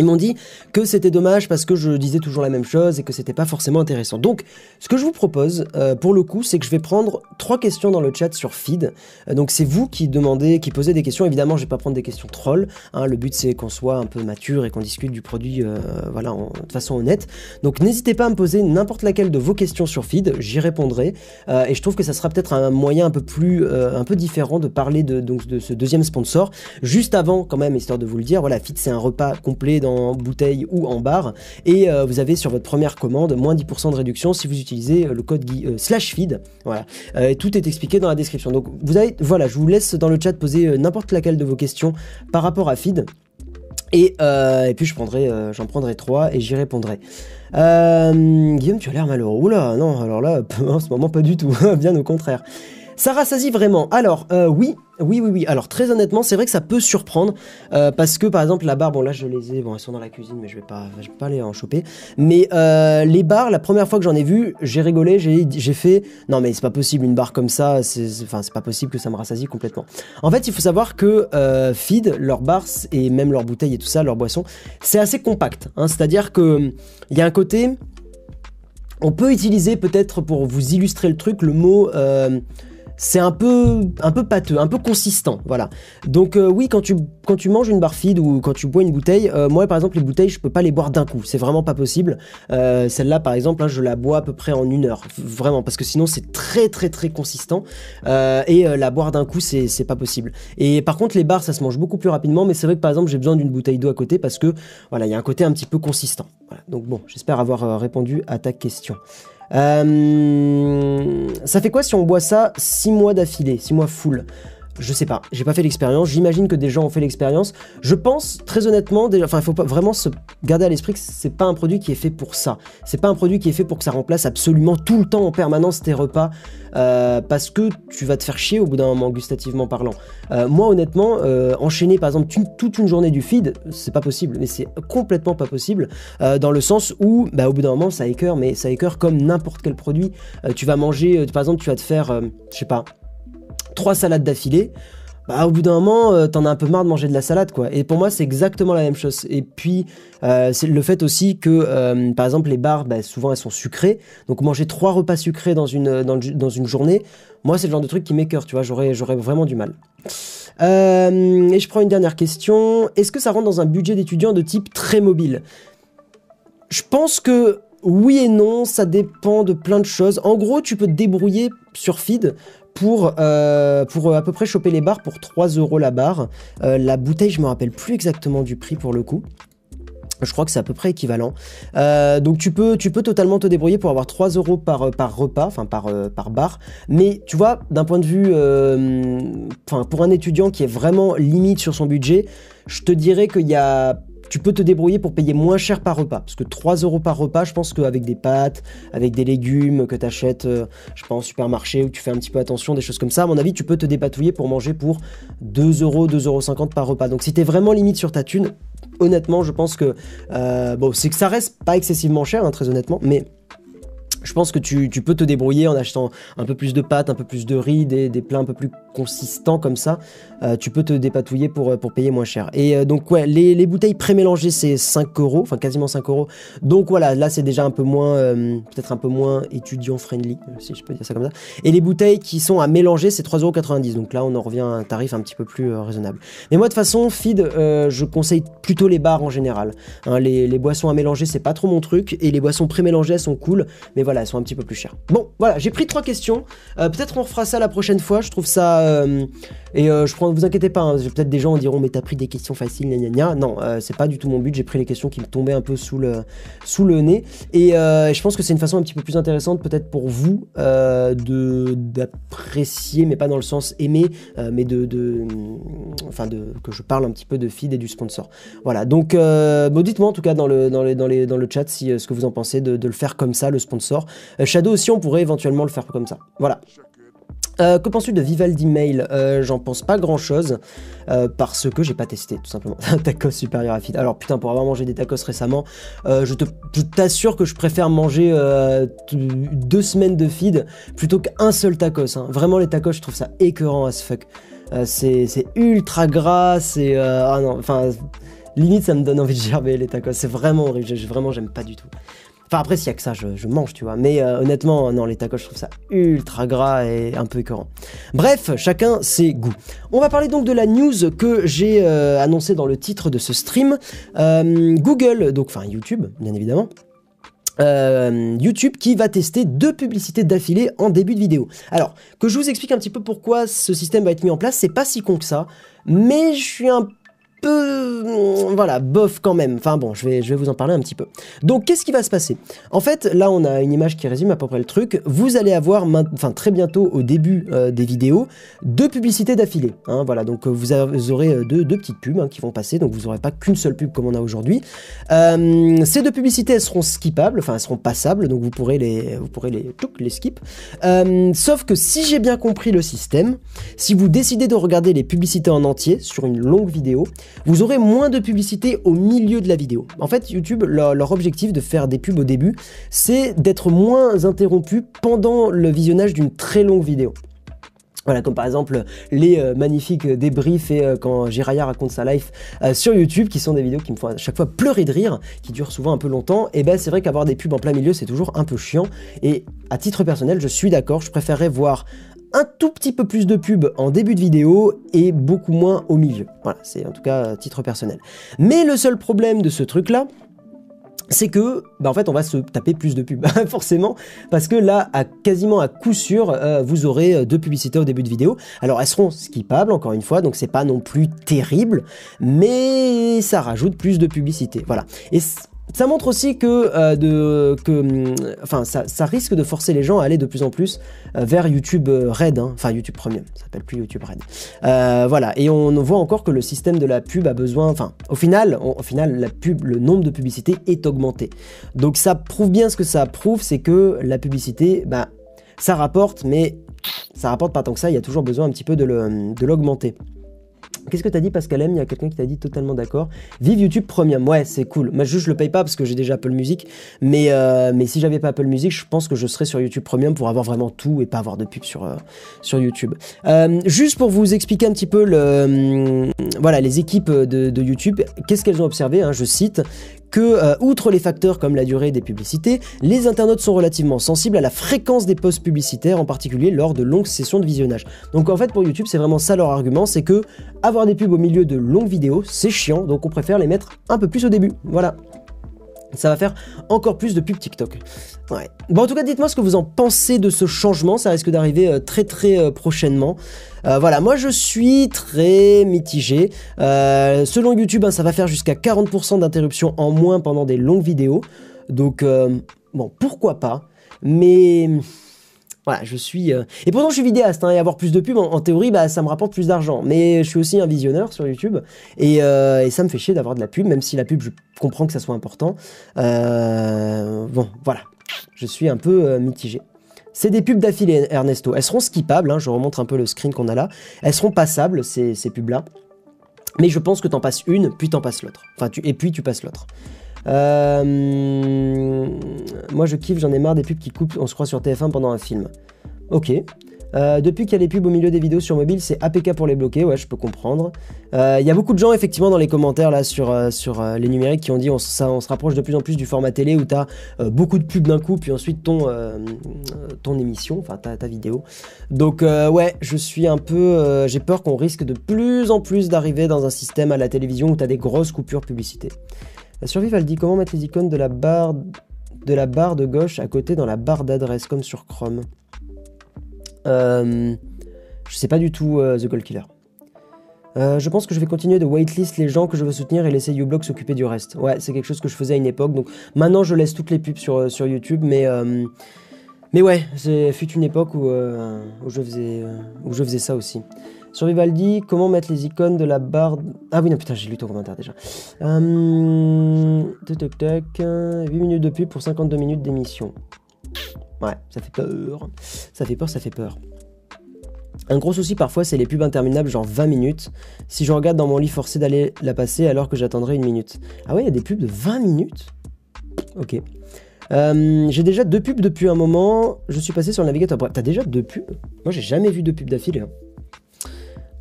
Ils m'ont dit que c'était dommage parce que je disais toujours la même chose et que c'était pas forcément intéressant. Donc, ce que je vous propose, euh, pour le coup, c'est que je vais prendre trois questions dans le chat sur feed. Euh, donc, c'est vous qui demandez, qui posez des questions. Évidemment, je vais pas prendre des questions troll. Hein. le but, c'est qu'on soit un peu mature et qu'on discute du produit, euh, voilà, de façon honnête. Donc, n'hésitez pas à me poser n'importe laquelle de vos questions sur feed. J'y répondrai. et je trouve que ça sera peut-être un moyen un peu plus, un peu différent de parler de, donc, de ce deuxième sponsor. Juste avant, quand même, histoire de vous le dire, voilà, feed, c'est un repas complet en bouteille ou en bar. Et euh, vous avez sur votre première commande moins 10% de réduction si vous utilisez euh, le code euh, slash feed. Voilà. et tout est expliqué dans la description. Donc vous avez, voilà, je vous laisse dans le chat poser n'importe laquelle de vos questions par rapport à feed. Et, et, puis je prendrai, j'en prendrai trois et j'y répondrai. Guillaume, tu as l'air malheureux. Oula, non, alors là, en ce moment pas du tout, bien au contraire. Ça rassasie vraiment. Alors, euh, oui, oui, oui, oui. Alors, très honnêtement, c'est vrai que ça peut surprendre euh, parce que, par exemple, la barre, bon, là, je les ai, bon, elles sont dans la cuisine, mais je vais pas, je vais pas aller en choper. Mais euh, les barres, la première fois que j'en ai vu, j'ai rigolé, j'ai fait, non, mais c'est pas possible, une barre comme ça, c'est, pas possible que ça me rassasie complètement. En fait, il faut savoir que Feed, leurs barres et même leurs bouteilles et tout ça, leurs boissons, c'est assez compact. Hein, C'est-à-dire que il y a un côté, on peut utiliser peut-être pour vous illustrer le truc le mot c'est un peu, un peu pâteux, un peu consistant, voilà. Donc euh, oui, quand tu, quand tu manges une feed ou quand tu bois une bouteille, euh, moi par exemple les bouteilles, je peux pas les boire d'un coup, c'est vraiment pas possible. Euh, celle-là par exemple, hein, je la bois à peu près en une heure, vraiment, parce que sinon c'est très très très consistant et la boire d'un coup c'est pas possible. Et par contre les barres ça se mange beaucoup plus rapidement, mais c'est vrai que par exemple j'ai besoin d'une bouteille d'eau à côté parce que voilà il y a un côté un petit peu consistant. Donc bon, j'espère avoir répondu à ta question. Euh, ça fait quoi si on boit ça 6 mois d'affilée, 6 mois full? Je sais pas, j'ai pas fait l'expérience, j'imagine que des gens ont fait l'expérience. Je pense très honnêtement, déjà, enfin il faut pas vraiment se garder à l'esprit que c'est pas un produit qui est fait pour ça. C'est pas un produit qui est fait pour que ça remplace absolument tout le temps en permanence tes repas euh, parce que tu vas te faire chier au bout d'un moment gustativement parlant. Euh, moi honnêtement, euh, enchaîner par exemple toute une journée du feed, c'est pas possible, mais c'est complètement pas possible dans le sens où bah, au bout d'un moment ça écœure, mais ça écœure comme n'importe quel produit. tu vas manger, par exemple tu vas te faire, je sais pas trois salades d'affilée, bah, au bout d'un moment, euh, t'en as un peu marre de manger de la salade, quoi. Et pour moi, c'est exactement la même chose. Et puis, euh, c'est le fait aussi que, euh, par exemple, les bars, bah, souvent, elles sont sucrées. Donc, manger trois repas sucrés dans une, dans, une journée, moi, c'est le genre de truc qui m'écœure, tu vois. J'aurais, j'aurais vraiment du mal. et je prends une dernière question. Est-ce que ça rentre dans un budget d'étudiant de type très mobile? Je pense que oui et non, ça dépend de plein de choses. En gros, tu peux te débrouiller sur feed pour, euh, pour euh, à peu près choper les barres pour 3 euros la barre. Euh, la bouteille, je me rappelle plus exactement du prix pour le coup. Je crois que c'est à peu près équivalent. donc tu peux, tu peux totalement te débrouiller pour avoir 3 euros par, par repas, enfin par, par bar. Mais tu vois, d'un point de vue, enfin pour un étudiant qui est vraiment limite sur son budget, je te dirais qu'il y a tu peux te débrouiller pour payer moins cher par repas. Parce que 3 euros par repas, je pense qu'avec des pâtes, avec des légumes que tu achètes, euh, je pas, en supermarché où tu fais un petit peu attention, des choses comme ça, à mon avis, tu peux te dépatouiller pour manger pour 2 euros, 2,50 euros par repas. Donc si tu vraiment limite sur ta thune, honnêtement, je pense que, euh, bon, c'est que ça reste pas excessivement cher, hein, très honnêtement, mais je pense que tu, peux te débrouiller en achetant un peu plus de pâtes, un peu plus de riz, des, plats un peu plus consistants comme ça. Euh, tu peux te dépatouiller pour, euh, payer moins cher. Et euh, donc, ouais, les, les bouteilles pré-mélangées, c'est 5 euros, enfin quasiment 5 euros. Donc voilà, là, c'est déjà un peu moins, peut-être un peu moins étudiant-friendly, si je peux dire ça comme ça. Et les bouteilles qui sont à mélanger, c'est 3,90 euros. Donc là, on en revient à un tarif un petit peu plus raisonnable. Mais moi, de façon, feed, je conseille plutôt les bars en général. Hein, les, les, boissons à mélanger, c'est pas trop mon truc. Et les boissons pré-mélangées, elles sont cool. Mais voilà, elles sont un petit peu plus chères. Bon, voilà, j'ai pris trois questions. peut-être on refera ça la prochaine fois. Je trouve ça... et je prends, vous inquiétez pas, hein, peut-être des gens diront mais t'as pris des questions faciles, gna gna gna. Non, euh, c'est pas du tout mon but. J'ai pris les questions qui me tombaient un peu sous le, sous le nez. Et euh, je pense que c'est une façon un petit peu plus intéressante peut-être pour vous euh, de d'apprécier, mais pas dans le sens aimer, mais de, de, enfin de que je parle un petit peu de feed et du sponsor. Voilà. Donc bon, dites-moi en tout cas dans le dans dans dans le chat si ce que vous en pensez de le faire comme ça le sponsor. Shadow aussi on pourrait éventuellement le faire comme ça. Voilà. Euh, que penses-tu de Vivaldi Mail? Euh, J'en pense pas grand-chose euh, parce que j'ai pas testé tout simplement. tacos supérieur à fit. Alors putain, pour avoir mangé des tacos récemment, je t'assure que je préfère manger deux semaines de feed plutôt qu'un seul tacos. Hein. Vraiment les tacos, je trouve ça écœurant as fuck. c'est ultra gras, c'est ah non, enfin limite ça me donne envie de gerber les tacos. C'est vraiment horrible. Vraiment, j'aime pas du tout. Enfin, après, s'il y a que ça, je, mange, tu vois. Mais euh, honnêtement, non, les tacos, je trouve ça ultra gras et un peu écœurant. Bref, chacun ses goûts. On va parler donc de la news que j'ai euh, annoncée dans le titre de ce stream. Euh, Google, donc, enfin YouTube, bien évidemment. YouTube qui va tester deux publicités d'affilée en début de vidéo. Alors, que je vous explique un petit peu pourquoi ce système va être mis en place, c'est pas si con que ça, mais je suis un peu, voilà, bof quand même. Enfin bon, je vais, vous en parler un petit peu. Donc, qu'est-ce qui va se passer? En fait, là, on a une image qui résume à peu près le truc. Vous allez avoir, enfin très bientôt au début euh, des vidéos, deux publicités d'affilée. Hein, voilà, donc euh, vous, aurez euh, deux, petites pubs hein, qui vont passer. Donc, vous n'aurez pas qu'une seule pub comme on a aujourd'hui. ces deux publicités, elles seront skippables, enfin, elles seront passables. Donc, vous pourrez les, vous les skip. sauf que si j'ai bien compris le système, si vous décidez de regarder les publicités en entier sur une longue vidéo, vous aurez moins de publicité au milieu de la vidéo. En fait, YouTube, leur, objectif de faire des pubs au début, c'est d'être moins interrompu pendant le visionnage d'une très longue vidéo. Voilà, comme par exemple les euh, magnifiques débriefs et euh, quand Jiraya raconte sa life euh, sur YouTube, qui sont des vidéos qui me font à chaque fois pleurer de rire, qui durent souvent un peu longtemps, et ben c'est vrai qu'avoir des pubs en plein milieu, c'est toujours un peu chiant. Et à titre personnel, je suis d'accord, je préférerais voir un tout petit peu plus de pub en début de vidéo et beaucoup moins au milieu. Voilà, c'est en tout cas titre personnel. Mais le seul problème de ce truc-là, c'est que, bah en fait, on va se taper plus de pubs, forcément, parce que là, à quasiment à coup sûr, euh, vous aurez euh, deux publicités au début de vidéo. Alors, elles seront skippables, encore une fois, donc c'est pas non plus terrible, mais ça rajoute plus de publicité, voilà. Et ça montre aussi que, euh, hum, enfin, ça, risque de forcer les gens à aller de plus en plus euh, vers YouTube euh, Red, hein. enfin YouTube Premium, ça s'appelle plus YouTube Red. voilà, et on voit encore que le système de la pub a besoin, enfin, au final, au final, le nombre de publicités est augmenté. Donc ça prouve bien ce que ça prouve, c'est que la publicité, bah, ça rapporte, mais ça rapporte pas tant que ça. Il y a toujours besoin un petit peu de l'augmenter. Qu'est-ce que t'as dit Pascal M? Il y a quelqu'un qui t'a dit totalement d'accord. Vive YouTube Premium, ouais c'est cool. Moi je, je le paye pas parce que j'ai déjà Apple Music, mais, euh, mais si j'avais pas Apple Music, je pense que je serais sur YouTube Premium pour avoir vraiment tout et pas avoir de pub sur, euh, sur YouTube. Euh, juste pour vous expliquer un petit peu le, voilà, les équipes de, YouTube, qu'est-ce qu'elles ont observé hein, Je cite que, euh, outre les facteurs comme la durée des publicités, les internautes sont relativement sensibles à la fréquence des posts publicitaires, en particulier lors de longues sessions de visionnage. Donc en fait pour YouTube c'est vraiment ça leur argument, c'est que avoir des pubs au milieu de longues vidéos c'est chiant, donc on préfère les mettre un peu plus au début. Voilà ça va faire encore plus de pubs TikTok. Bon, en tout cas, dites-moi ce que vous en pensez de ce changement. Ça risque d'arriver euh, très très euh, prochainement. Euh, voilà, moi je suis très mitigé. selon YouTube, hein, ça va faire jusqu'à 40% d'interruptions en moins pendant des longues vidéos. Donc, bon, pourquoi pas? Mais Voilà, je suis. Et pourtant, je suis vidéaste, hein, et avoir plus de pubs, en, théorie, bah, ça me rapporte plus d'argent. Mais je suis aussi un visionneur sur YouTube, et, et ça me fait chier d'avoir de la pub, même si la pub, je comprends que ça soit important. bon, voilà. Je suis un peu mitigé. C'est des pubs d'affilée, Ernesto. Elles seront skippables, hein, je remontre un peu le screen qu'on a là. Elles seront passables, ces, ces pubs-là. Mais je pense que t'en passes une, puis t'en passes l'autre. Enfin, tu, et puis tu passes l'autre. Euh, moi, je kiffe, j'en ai marre des pubs qui coupent, on se croit sur TF1 pendant un film. Ok. Euh, depuis qu'il y a les pubs au milieu des vidéos sur mobile, c'est APK pour les bloquer, ouais, je peux comprendre. Euh, il y a beaucoup de gens, effectivement, dans les commentaires là sur, sur les numériques qui ont dit on, ça, on se rapproche de plus en plus du format télé où tu as beaucoup de pubs d'un coup, puis ensuite ton, ton émission, enfin ta, ta, vidéo. Donc, ouais, je suis un peu. J'ai peur qu'on risque de plus en plus d'arriver dans un système à la télévision où tu as des grosses coupures publicité. La survie, elle dit comment mettre les icônes de la barre de la barre de gauche à côté dans la barre d'adresse, comme sur Chrome. Euh, je sais pas du tout euh, The Gold Killer. Euh, je pense que je vais continuer de waitlist les gens que je veux soutenir et laisser uBlock s'occuper du reste. Ouais, c'est quelque chose que je faisais à une époque. Donc maintenant, je laisse toutes les pubs sur, sur YouTube, mais mais ouais, c'est fut une époque où, où je faisais où je faisais ça aussi. Sur Vivaldi, comment mettre les icônes de la barre Ah oui, non, putain, j'ai lu ton commentaire déjà. tac, tac, 8 minutes de pub pour 52 minutes d'émission. Ouais, ça fait peur. Ça fait peur, ça fait peur. Un gros souci parfois, c'est les pubs interminables, genre 20 minutes. Si je regarde dans mon lit, forcé d'aller la passer alors que j'attendrai une minute. Ah ouais, il y a des pubs de 20 minutes? Ok. Euh, j'ai déjà deux pubs depuis un moment. Je suis passé sur le navigateur. T'as déjà deux pubs? Moi, j'ai jamais vu deux pubs d'affilée. Hein.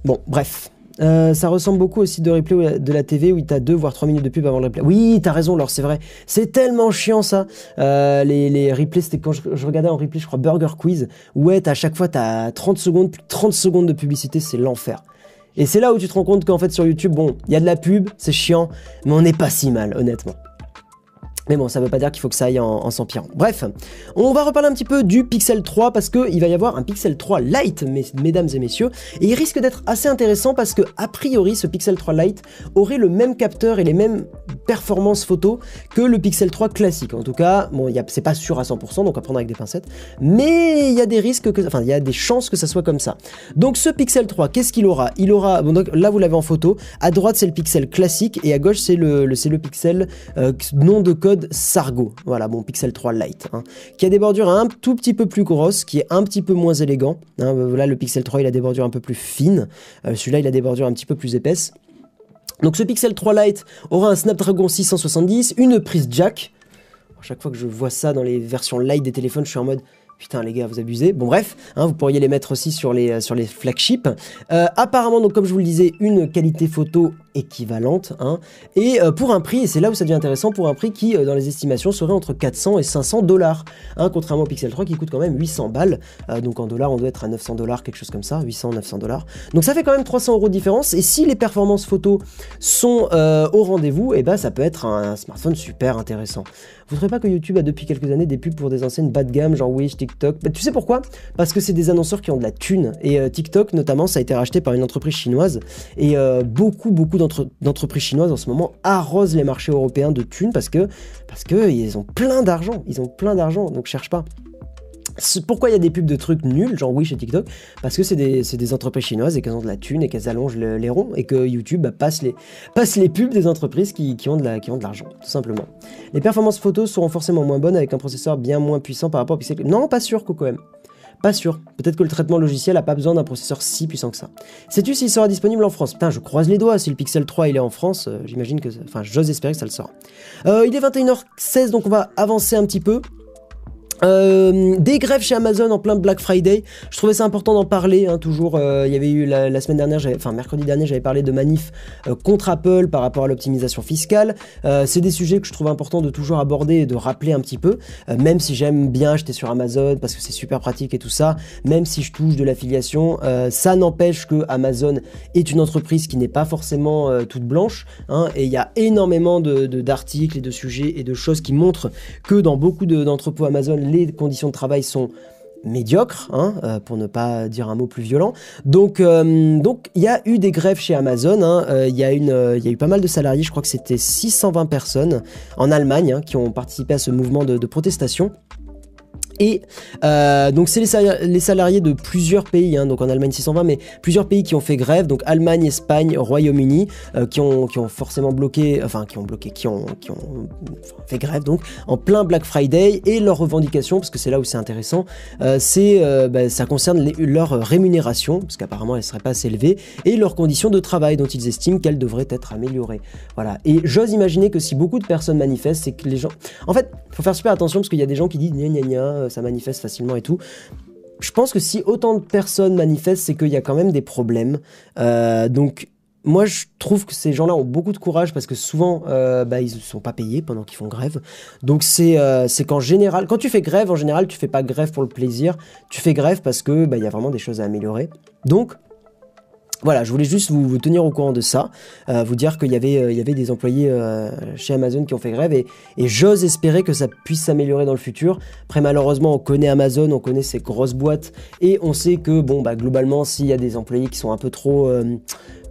Bon, bref. Euh, ça ressemble beaucoup au site de replay de la TV où t'as deux voire trois minutes de pub avant le replay. Oui, t'as raison, alors c'est vrai. C'est tellement chiant ça. Euh, les, replays, c'était quand je, regardais en replay, je crois, Burger Quiz. Ouais, à chaque fois, t'as 30 secondes, plus 30 secondes de publicité, c'est l'enfer. Et c'est là où tu te rends compte qu'en fait sur YouTube, bon, il y a de la pub, c'est chiant, mais on n'est pas si mal, honnêtement. Mais bon, ça veut pas dire qu'il faut que ça aille en, s'empirant. Bref, on va reparler un petit peu du Pixel 3 parce qu'il va y avoir un Pixel 3 Lite, mesdames et messieurs, et il risque d'être assez intéressant parce que, a priori, ce Pixel 3 Lite aurait le même capteur et les mêmes performances photo que le Pixel 3 classique. En tout cas, bon, c'est pas sûr à 100%, donc à prendre avec des pincettes, mais il y a des risques que, enfin, il y a des chances que ça soit comme ça. Donc ce Pixel 3, qu'est-ce qu'il aura? Il aura, bon, donc là vous l'avez en photo, à droite c'est le Pixel classique et à gauche c'est le, c'est le Pixel euh, nom de code Sargo, voilà mon Pixel 3 Lite, hein, qui a des bordures un tout petit peu plus grosses, qui est un petit peu moins élégant. Hein, voilà, le Pixel 3 il a des bordures un peu plus fines, euh, celui-là il a des bordures un petit peu plus épaisses. Donc ce Pixel 3 Lite aura un Snapdragon 670, une prise jack. À chaque fois que je vois ça dans les versions light des téléphones, je suis en mode Putain les gars, vous abusez. Bon bref, hein, vous pourriez les mettre aussi sur les, sur les flagships. Euh, apparemment, donc comme je vous le disais, une qualité photo équivalente. Hein, et euh, pour un prix, et c'est là où ça devient intéressant, pour un prix qui, euh, dans les estimations, serait entre 400 et 500 dollars. Hein, contrairement au Pixel 3 qui coûte quand même 800 balles. donc en dollars, on doit être à 900 dollars, quelque chose comme ça. 800, 900 dollars. Donc ça fait quand même 300 euros de différence. Et si les performances photo sont au rendez-vous, et eh ben ça peut être un, smartphone super intéressant. Vous ne trouvez pas que YouTube a depuis quelques années des pubs pour des enseignes bas de gamme, genre Wish, TikTok? Bah, Tu sais pourquoi? Parce que c'est des annonceurs qui ont de la thune. Et euh, TikTok, notamment, ça a été racheté par une entreprise chinoise. Et euh, beaucoup, beaucoup d'entreprises chinoises en ce moment arrosent les marchés européens de thunes parce que parce que ils ont plein d'argent. Ils ont plein d'argent, donc cherche pas. Pourquoi il y a des pubs de trucs nuls, genre Wish et TikTok Parce que c'est des, entreprises chinoises et qu'elles ont de la thune et qu'elles allongent les ronds et que YouTube bah, passe, les, passe les pubs des entreprises qui, ont de l'argent, tout simplement. Les performances photos seront forcément moins bonnes avec un processeur bien moins puissant par rapport au Pixel. Non, pas sûr, Coco M. Pas sûr. Peut-être que le traitement logiciel n'a pas besoin d'un processeur si puissant que ça. Sais-tu s'il sera disponible en France? Putain, je croise les doigts. Si le Pixel 3 il est en France, euh, j'imagine que. Enfin, j'ose espérer que ça le sort. Euh, il est 21h16, donc on va avancer un petit peu. Euh, des grèves chez Amazon en plein Black Friday. Je trouvais ça important d'en parler. Hein, toujours, euh, il y avait eu la, semaine dernière, enfin mercredi dernier, j'avais parlé de manif euh, contre Apple par rapport à l'optimisation fiscale. c'est des sujets que je trouve important de toujours aborder et de rappeler un petit peu. même si j'aime bien acheter sur Amazon parce que c'est super pratique et tout ça. Même si je touche de l'affiliation, ça n'empêche que Amazon est une entreprise qui n'est pas forcément toute blanche. Hein, et il y a énormément d'articles de, et de sujets et de choses qui montrent que dans beaucoup d'entrepôts Amazon les conditions de travail sont médiocres, hein, euh, pour ne pas dire un mot plus violent. Donc, euh, il y a eu des grèves chez Amazon. Hein. Euh, il y, y, a eu pas mal de salariés. Je crois que c'était 620 personnes en Allemagne hein, qui ont participé à ce mouvement de, protestation. Et euh, donc c'est les, salariés de plusieurs pays, hein, donc en Allemagne 620, mais plusieurs pays qui ont fait grève, donc Allemagne, Espagne, Royaume-Uni, euh, qui, ont, forcément bloqué, enfin qui ont bloqué, qui ont, fait grève donc en plein Black Friday et leurs revendications, parce que c'est là où c'est intéressant, euh, c'est bah, ça concerne leur rémunération, parce qu'apparemment elle ne serait pas assez élevée, et leurs conditions de travail dont ils estiment qu'elles devraient être améliorées. Voilà. Et j'ose imaginer que si beaucoup de personnes manifestent, c'est que les gens, en fait, faut faire super attention parce qu'il y a des gens qui disent gna gna gna ça manifeste facilement et tout. Je pense que si autant de personnes manifestent, c'est qu'il y a quand même des problèmes. Euh, donc moi, je trouve que ces gens-là ont beaucoup de courage parce que souvent, euh, bah, ils ne sont pas payés pendant qu'ils font grève. Donc, c'est euh, qu'en général, quand tu fais grève, en général, tu fais pas grève pour le plaisir. Tu fais grève parce que bah, il y a vraiment des choses à améliorer. Donc, voilà, je voulais juste vous, tenir au courant de ça, euh, vous dire qu'il y avait, euh, des employés euh, chez Amazon qui ont fait grève et, j'ose espérer que ça puisse s'améliorer dans le futur. Après, malheureusement, on connaît Amazon, on connaît ces grosses boîtes et on sait que, bon, bah, globalement, s'il y a des employés qui sont un peu trop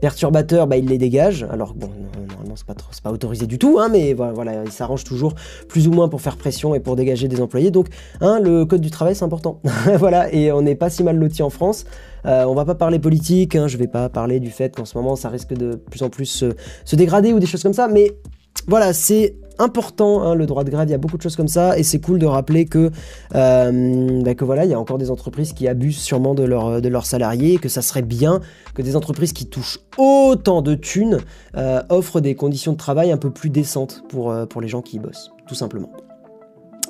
perturbateurs, bah, ils les dégagent. Alors, bon, normalement, c'est pas, pas autorisé du tout, hein, mais voilà, voilà ils s'arrangent toujours plus ou moins pour faire pression et pour dégager des employés. Donc, hein, le code du travail, c'est important. voilà, et on n'est pas si mal loti en France. Euh, on va pas parler politique, hein, je vais pas parler du fait qu'en ce moment ça risque de plus en plus se, dégrader ou des choses comme ça, mais voilà, c'est important hein, le droit de grève, il y a beaucoup de choses comme ça et c'est cool de rappeler que, euh, bah, voilà, il y a encore des entreprises qui abusent sûrement de, leurs salariés, que ça serait bien que des entreprises qui touchent autant de thunes euh, offrent des conditions de travail un peu plus décentes pour, pour les gens qui y bossent, tout simplement.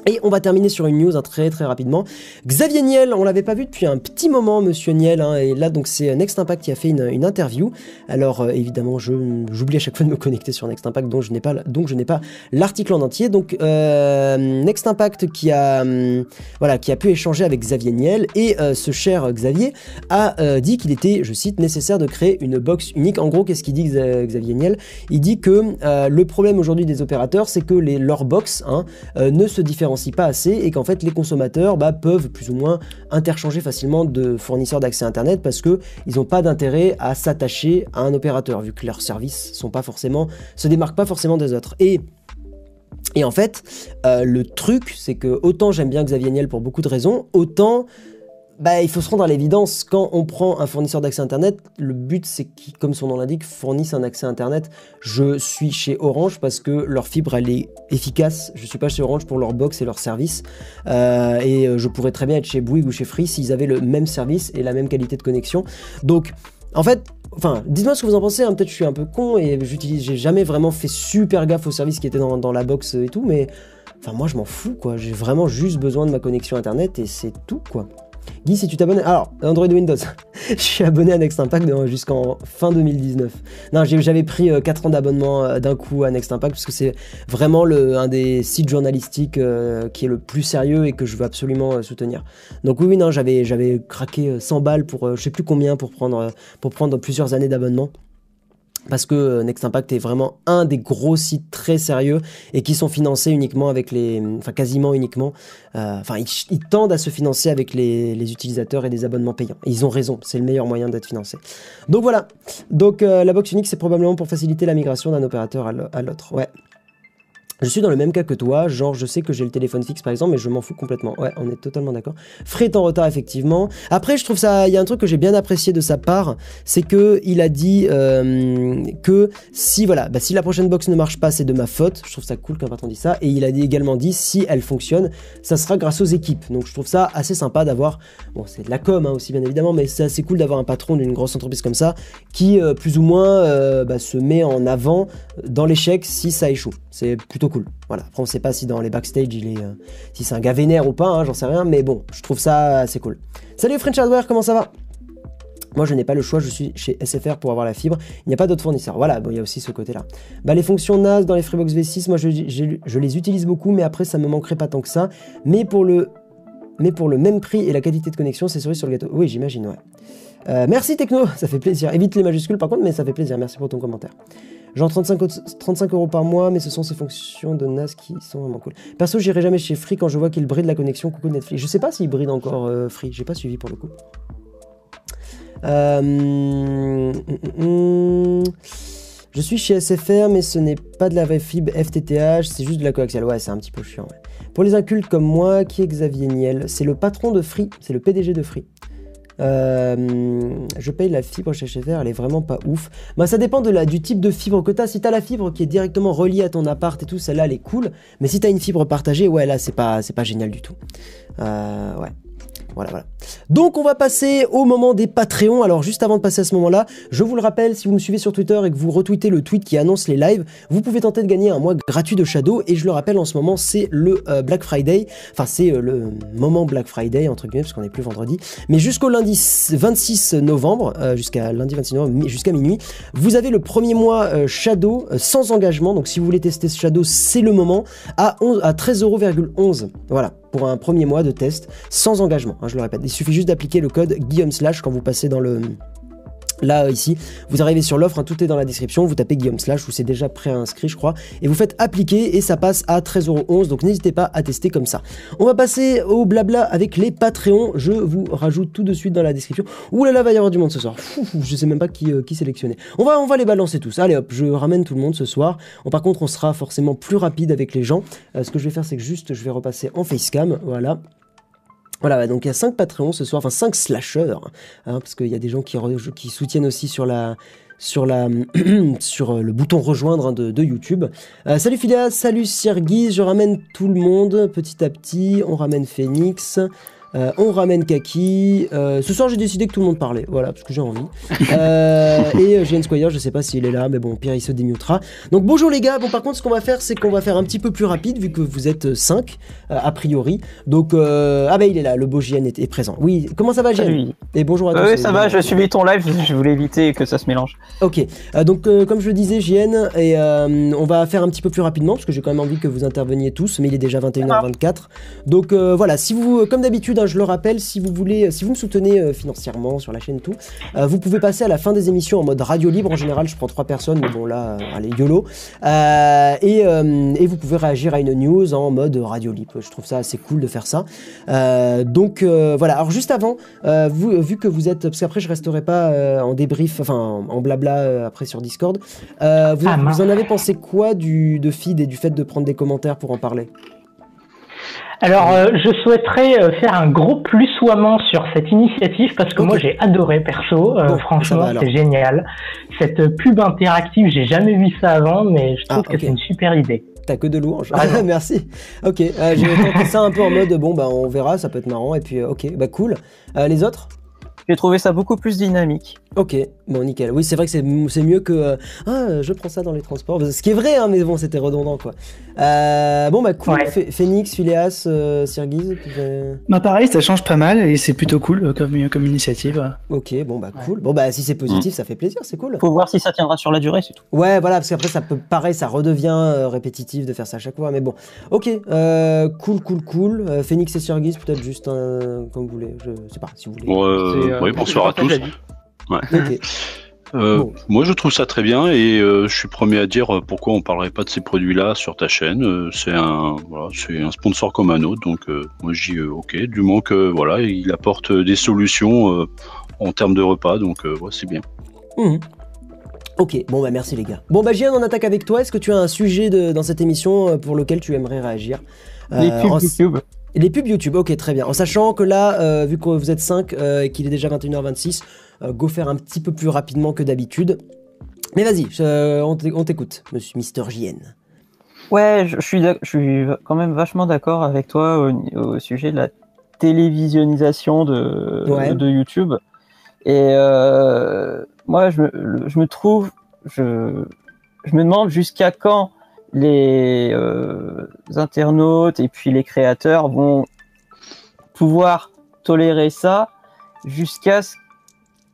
Et on va terminer sur une news hein, très très rapidement. Xavier Niel, on l'avait pas vu depuis un petit moment, Monsieur Niel, hein, et là donc c'est Next Impact qui a fait une, interview. Alors euh, évidemment, j'oublie à chaque fois de me connecter sur Next Impact, donc je n'ai pas donc je n'ai pas l'article en entier. Donc euh, Next Impact qui a hum, voilà qui a pu échanger avec Xavier Niel et euh, ce cher Xavier a dit qu'il était, je cite, nécessaire de créer une box unique. En gros, qu'est-ce qu'il dit Xavier Niel? Il dit que le problème aujourd'hui des opérateurs, c'est que les leurs box hein, ne se différencient pas assez et qu'en fait les consommateurs bah, peuvent plus ou moins interchanger facilement de fournisseurs d'accès Internet parce que ils n'ont pas d'intérêt à s'attacher à un opérateur vu que leurs services sont pas forcément se démarquent pas forcément des autres. Et et en fait, euh, le truc, c'est que autant j'aime bien Xavier Niel pour beaucoup de raisons, autant bah, il faut se rendre à l'évidence, quand on prend un fournisseur d'accès Internet, le but c'est qu'ils, comme son nom l'indique, fournissent un accès Internet. Je suis chez Orange parce que leur fibre elle est efficace. Je suis pas chez Orange pour leur box et leur service. Euh, et euh, je pourrais très bien être chez Bouygues ou chez Free s'ils avaient le même service et la même qualité de connexion. Donc, en fait, Enfin, dites-moi ce que vous en pensez, hein. peut-être je suis un peu con et j'utilise, j'ai jamais vraiment fait super gaffe au service qui était dans, dans la box et tout, mais enfin moi je m'en fous quoi, j'ai vraiment juste besoin de ma connexion internet et c'est tout quoi. Guy, si tu t'abonnes. Alors, Android Windows? je suis abonné à Next Impact jusqu'en fin 2019. Non, j'avais pris 4 euh, ans d'abonnement euh, d'un coup à Next Impact parce que c'est vraiment le, un des sites journalistiques euh, qui est le plus sérieux et que je veux absolument soutenir. Donc, oui, oui, non, j'avais craqué 100 balles pour je sais plus combien pour prendre, pour prendre plusieurs années d'abonnement parce que euh, Next Impact est vraiment un des gros sites très sérieux et qui sont financés uniquement avec les, enfin quasiment uniquement, euh, enfin ils, tendent à se financer avec les, utilisateurs et des abonnements payants. Ils ont raison, c'est le meilleur moyen d'être financé. Donc voilà, donc euh, la box unique c'est probablement pour faciliter la migration d'un opérateur à l'autre. Ouais. Je suis dans le même cas que toi, genre je sais que j'ai le téléphone fixe par exemple, mais je m'en fous complètement. Ouais, on est totalement d'accord. Frais est en retard effectivement. Après, je trouve ça, il y a un truc que j'ai bien apprécié de sa part, c'est que il a dit euh, que si voilà, bah, si la prochaine box ne marche pas, c'est de ma faute. Je trouve ça cool qu'un patron dise ça. Et il a également dit si elle fonctionne, ça sera grâce aux équipes. Donc je trouve ça assez sympa d'avoir, bon c'est de la com hein, aussi bien évidemment, mais c'est assez cool d'avoir un patron d'une grosse entreprise comme ça qui euh, plus ou moins euh, bah, se met en avant dans l'échec si ça échoue. C'est plutôt cool. Voilà. Après, on sait pas si dans les backstage, il est, euh, si c'est un gars vénère ou pas, hein, j'en sais rien, mais bon, je trouve ça assez cool. Salut French Hardware, comment ça va? Moi, je n'ai pas le choix, je suis chez SFR pour avoir la fibre. Il n'y a pas d'autres fournisseurs. Voilà, bon, il y a aussi ce côté-là. Bah, les fonctions NAS dans les Freebox V6, moi, je, les utilise beaucoup, mais après, ça me manquerait pas tant que ça. Mais pour le, mais pour le même prix et la qualité de connexion, c'est cerise sur le gâteau. Oui, j'imagine, ouais. Euh, merci Techno, ça fait plaisir. Évite les majuscules par contre, mais ça fait plaisir. Merci pour ton commentaire. Genre 35, 35 euros par mois, mais ce sont ces fonctions de NAS qui sont vraiment cool. Perso, j'irai jamais chez Free quand je vois qu'il bride la connexion. Coucou Netflix. Je sais pas s'il bride encore euh, Free, j'ai pas suivi pour le coup. Euh, hum, hum, hum, je suis chez SFR, mais ce n'est pas de la vraie fibre FTTH, c'est juste de la coaxiale. Ouais, c'est un petit peu chiant. Pour les incultes comme moi, qui est Xavier Niel? C'est le patron de Free, c'est le PDG de Free. Euh, je paye la fibre chez HFR, elle est vraiment pas ouf. Bah, ça dépend de la, du type de fibre que tu as. Si tu as la fibre qui est directement reliée à ton appart et tout, celle-là, elle est cool. Mais si tu as une fibre partagée, ouais, là, c'est pas, pas génial du tout. Euh, ouais. Voilà, voilà. Donc on va passer au moment des Patreons. Alors juste avant de passer à ce moment-là, je vous le rappelle, si vous me suivez sur Twitter et que vous retweetez le tweet qui annonce les lives, vous pouvez tenter de gagner un mois gratuit de Shadow. Et je le rappelle, en ce moment, c'est le euh, Black Friday. Enfin, c'est euh, le moment Black Friday, entre guillemets, parce qu'on n'est plus vendredi. Mais jusqu'au lundi 26 novembre, euh, jusqu'à lundi 26 novembre, jusqu'à minuit, vous avez le premier mois Shadow sans engagement. Donc si vous voulez tester ce Shadow, c'est le moment, à, 11, à 13,11€. Voilà pour un premier mois de test sans engagement. Hein, je le répète, il suffit juste d'appliquer le code Guillaume Slash quand vous passez dans le Là, ici, vous arrivez sur l'offre, hein, tout est dans la description, vous tapez Guillaume Slash, où c'est déjà pré-inscrit, je crois, et vous faites appliquer et ça passe à 13,11€, donc n'hésitez pas à tester comme ça. On va passer au blabla avec les Patreons, je vous rajoute tout de suite dans la description. Ouh là là, va y avoir du monde ce soir, je sais même pas qui, euh, sélectionner. On va, on va les balancer tous, allez hop, je ramène tout le monde ce soir. par contre, on sera forcément plus rapide avec les gens. Euh, ce que je vais faire, c'est que juste, je vais repasser en facecam, voilà. Voilà, donc il y a 5 Patreons ce soir, enfin 5 slashers, hein, parce qu'il y a des gens qui, qui soutiennent aussi sur la, sur, la, sur euh, le bouton rejoindre hein, de, YouTube. Euh, salut Philia, salut Sirgis, je ramène tout le monde petit à petit, on ramène Phoenix. Euh, on ramène Kaki. Euh, ce soir, j'ai décidé que tout le monde parlait. Voilà, parce que j'ai envie. Euh, et GN Squire, je sais pas s'il est là, mais bon, Pierre, il se démutera. Donc, bonjour les gars. Bon, par contre, ce qu'on va faire, c'est qu'on va faire un petit peu plus rapide, vu que vous êtes 5, a priori. Donc, ah bah, il est là, le beau GN est, présent. Oui, comment ça va, GN Et bonjour à tous. Oui, ça va, je suivi ton live, je voulais éviter que ça se mélange. Ok, donc, comme je le disais, GN, et on va faire un petit peu plus rapidement, parce que j'ai quand même envie que vous interveniez tous, mais il est déjà 21h24. Donc, voilà, si vous, comme d'habitude, je le rappelle, si vous voulez, si vous me soutenez euh, financièrement sur la chaîne tout, euh, vous pouvez passer à la fin des émissions en mode radio libre. En général, je prends trois personnes, mais bon là, euh, allez YOLO. Et, vous pouvez réagir à une news en mode radio libre. Je trouve ça assez cool de faire ça. donc voilà. Alors juste avant, vous, vu que vous êtes, parce qu'après je resterai pas en débrief, enfin en blabla après sur Discord. vous, ah, vous, en avez pensé quoi du de feed et du fait de prendre des commentaires pour en parler? Alors, euh, je souhaiterais euh, faire un gros plus soiement sur cette initiative parce que moi j'ai adoré perso. Euh, franchement, c'est génial. Cette pub interactive, j'ai jamais vu ça avant, mais je trouve ah, que c'est une super idée. T'as que de louanges. Ah, Merci. Ok, j'ai tenté ça un peu en mode bon bah on verra, ça peut être marrant et puis ok, bah cool. les autres? J'ai trouvé ça beaucoup plus dynamique. Ok, bon nickel. Oui, c'est vrai que c'est mieux que euh, ah je prends ça dans les transports. Ce qui est vrai, hein, mais bon, c'était redondant quoi. Euh, bon bah cool. Phoenix, Phileas, euh, Sirgiz. Bah pareil, ça change pas mal et c'est plutôt cool comme comme initiative. Ok, bon bah cool. Bon bah si c'est positif, mm. ça fait plaisir, c'est cool. Faut voir si ça tiendra sur la durée, c'est tout. Ouais, voilà, parce qu'après ça peut pareil, ça redevient répétitif de faire ça à chaque fois, mais bon. Ok, cool, cool, cool. Phoenix et Sirgiz, peut-être juste comme vous voulez. Je sais pas si vous voulez. Euh, oui, bonsoir à tous. Euh, moi, je trouve ça très bien et euh, je suis premier à dire pourquoi on parlerait pas de ces produits-là sur ta chaîne. c'est un, voilà, c'est un sponsor comme un autre, donc moi je dis ok, du moment que voilà, il apporte des solutions en termes de repas, donc ouais, c'est bien. Mmh. Ok, bon bah merci les gars. Bon bah Gian, on attaque avec toi. Est-ce que tu as un sujet dans cette émission pour lequel tu aimerais réagir? Les pubs YouTube. Les pubs YouTube, ok, très bien. En sachant que là, euh, vu que vous êtes 5 euh, et qu'il est déjà 21h26, euh, go faire un petit peu plus rapidement que d'habitude. Mais vas-y, on t'écoute, monsieur Mister JN. Ouais, je, suis, je suis quand même vachement d'accord avec toi au, sujet de la télévisionnisation de, de YouTube. Et moi, je, je, me trouve, je, je me demande jusqu'à quand les euh, internautes et puis les créateurs vont pouvoir tolérer ça jusqu'à ce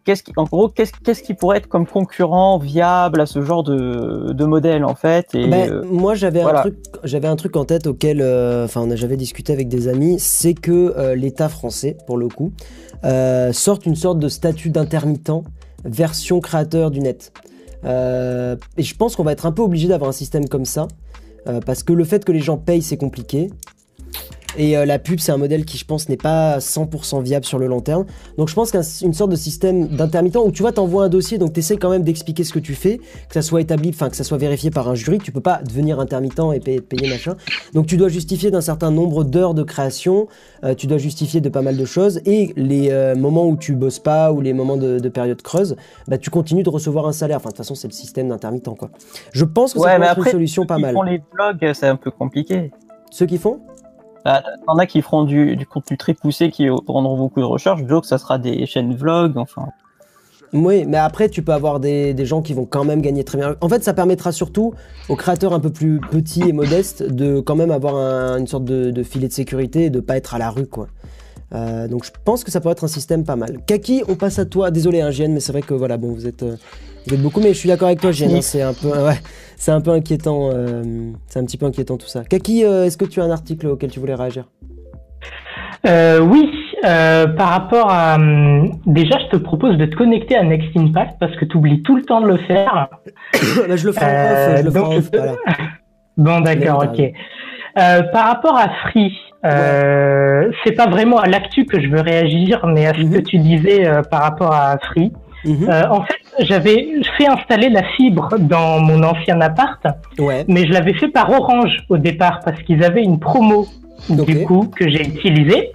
qu'est-ce qui, en gros, qu'est-ce, qu'est-ce qui pourrait être comme concurrent viable à ce genre de, de modèle en fait et, ben, euh, Moi, j'avais un truc, j'avais un truc en tête auquel, euh, j'avais discuté avec des amis, c'est que l'État français, pour le coup, sorte une sorte de statut d'intermittent version créateur du net. Euh, et je pense qu'on va être un peu obligé d'avoir un système comme ça, euh, parce que le fait que les gens payent, c'est compliqué. Et euh, la pub, c'est un modèle qui, je pense, n'est pas 100% viable sur le long terme. Donc je pense qu'une sorte de système d'intermittent où tu vois, t'envoies un dossier, donc tu essaies quand même d'expliquer ce que tu fais, que ça soit établi, enfin que ça soit vérifié par un jury. Tu peux pas devenir intermittent et payer, payer machin. Donc tu dois justifier d'un certain nombre d'heures de création, euh, tu dois justifier de pas mal de choses. Et les euh, moments où tu bosses pas ou les moments de, période creuse, bah, tu continues de recevoir un salaire. Enfin, de toute façon, c'est le système d'intermittent, quoi. Je pense que ça peut être une solution pas mal. Ceux qui font les vlogs, c'est un peu compliqué. Ceux qui font? Bah, T'en as qui feront du, contenu très poussé, qui prendront beaucoup de recherches. Donc, ça sera des chaînes vlogs, enfin. Oui, mais après, tu peux avoir des, gens qui vont quand même gagner très bien. En fait, ça permettra surtout aux créateurs un peu plus petits et modestes de quand même avoir une sorte de, filet de sécurité et de pas être à la rue, quoi. Euh, donc je pense que ça pourrait être un système pas mal. Kaki, on passe à toi. Désolé, hein, mais c'est vrai que voilà, bon, vous êtes, euh, vous êtes beaucoup, mais je suis d'accord avec toi, Gien. Hein, c'est un peu, ouais, c'est un peu inquiétant. Euh, c'est un petit peu inquiétant tout ça. Kaki, est-ce que tu as un article auquel tu voulais réagir? Oui, par rapport à, hum, déjà, je te propose de te connecter à Next Impact parce que tu oublies tout le temps de le faire. Bah, je le ferai en off. Je le ferai en off. Bon, d'accord, ok. par rapport à Free. Euh, c'est pas vraiment à l'actu que je veux réagir, mais à ce que mhm. tu disais euh, par rapport à Free. Mhm. Euh, en fait, j'avais fait installer la fibre dans mon ancien appart, mais je l'avais fait par Orange au départ parce qu'ils avaient une promo du coup que j'ai utilisée.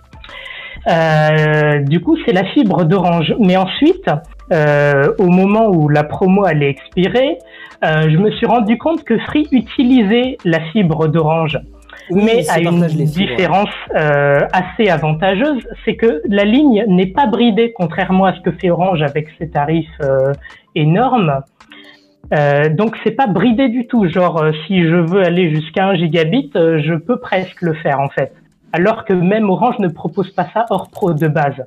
du coup, c'est la fibre d'Orange. Mais ensuite, au moment où la promo allait expirer, je me suis rendu compte que Free utilisait la fibre d'Orange mais à une différence euh, assez avantageuse, c'est que la ligne n'est pas bridée, contrairement à ce que fait Orange avec ses tarifs euh, énormes. Euh, donc c'est pas bridé du tout. Genre euh, si je veux aller jusqu'à 1 gigabit, euh, je peux presque le faire en fait. Alors que même Orange ne propose pas ça hors pro de base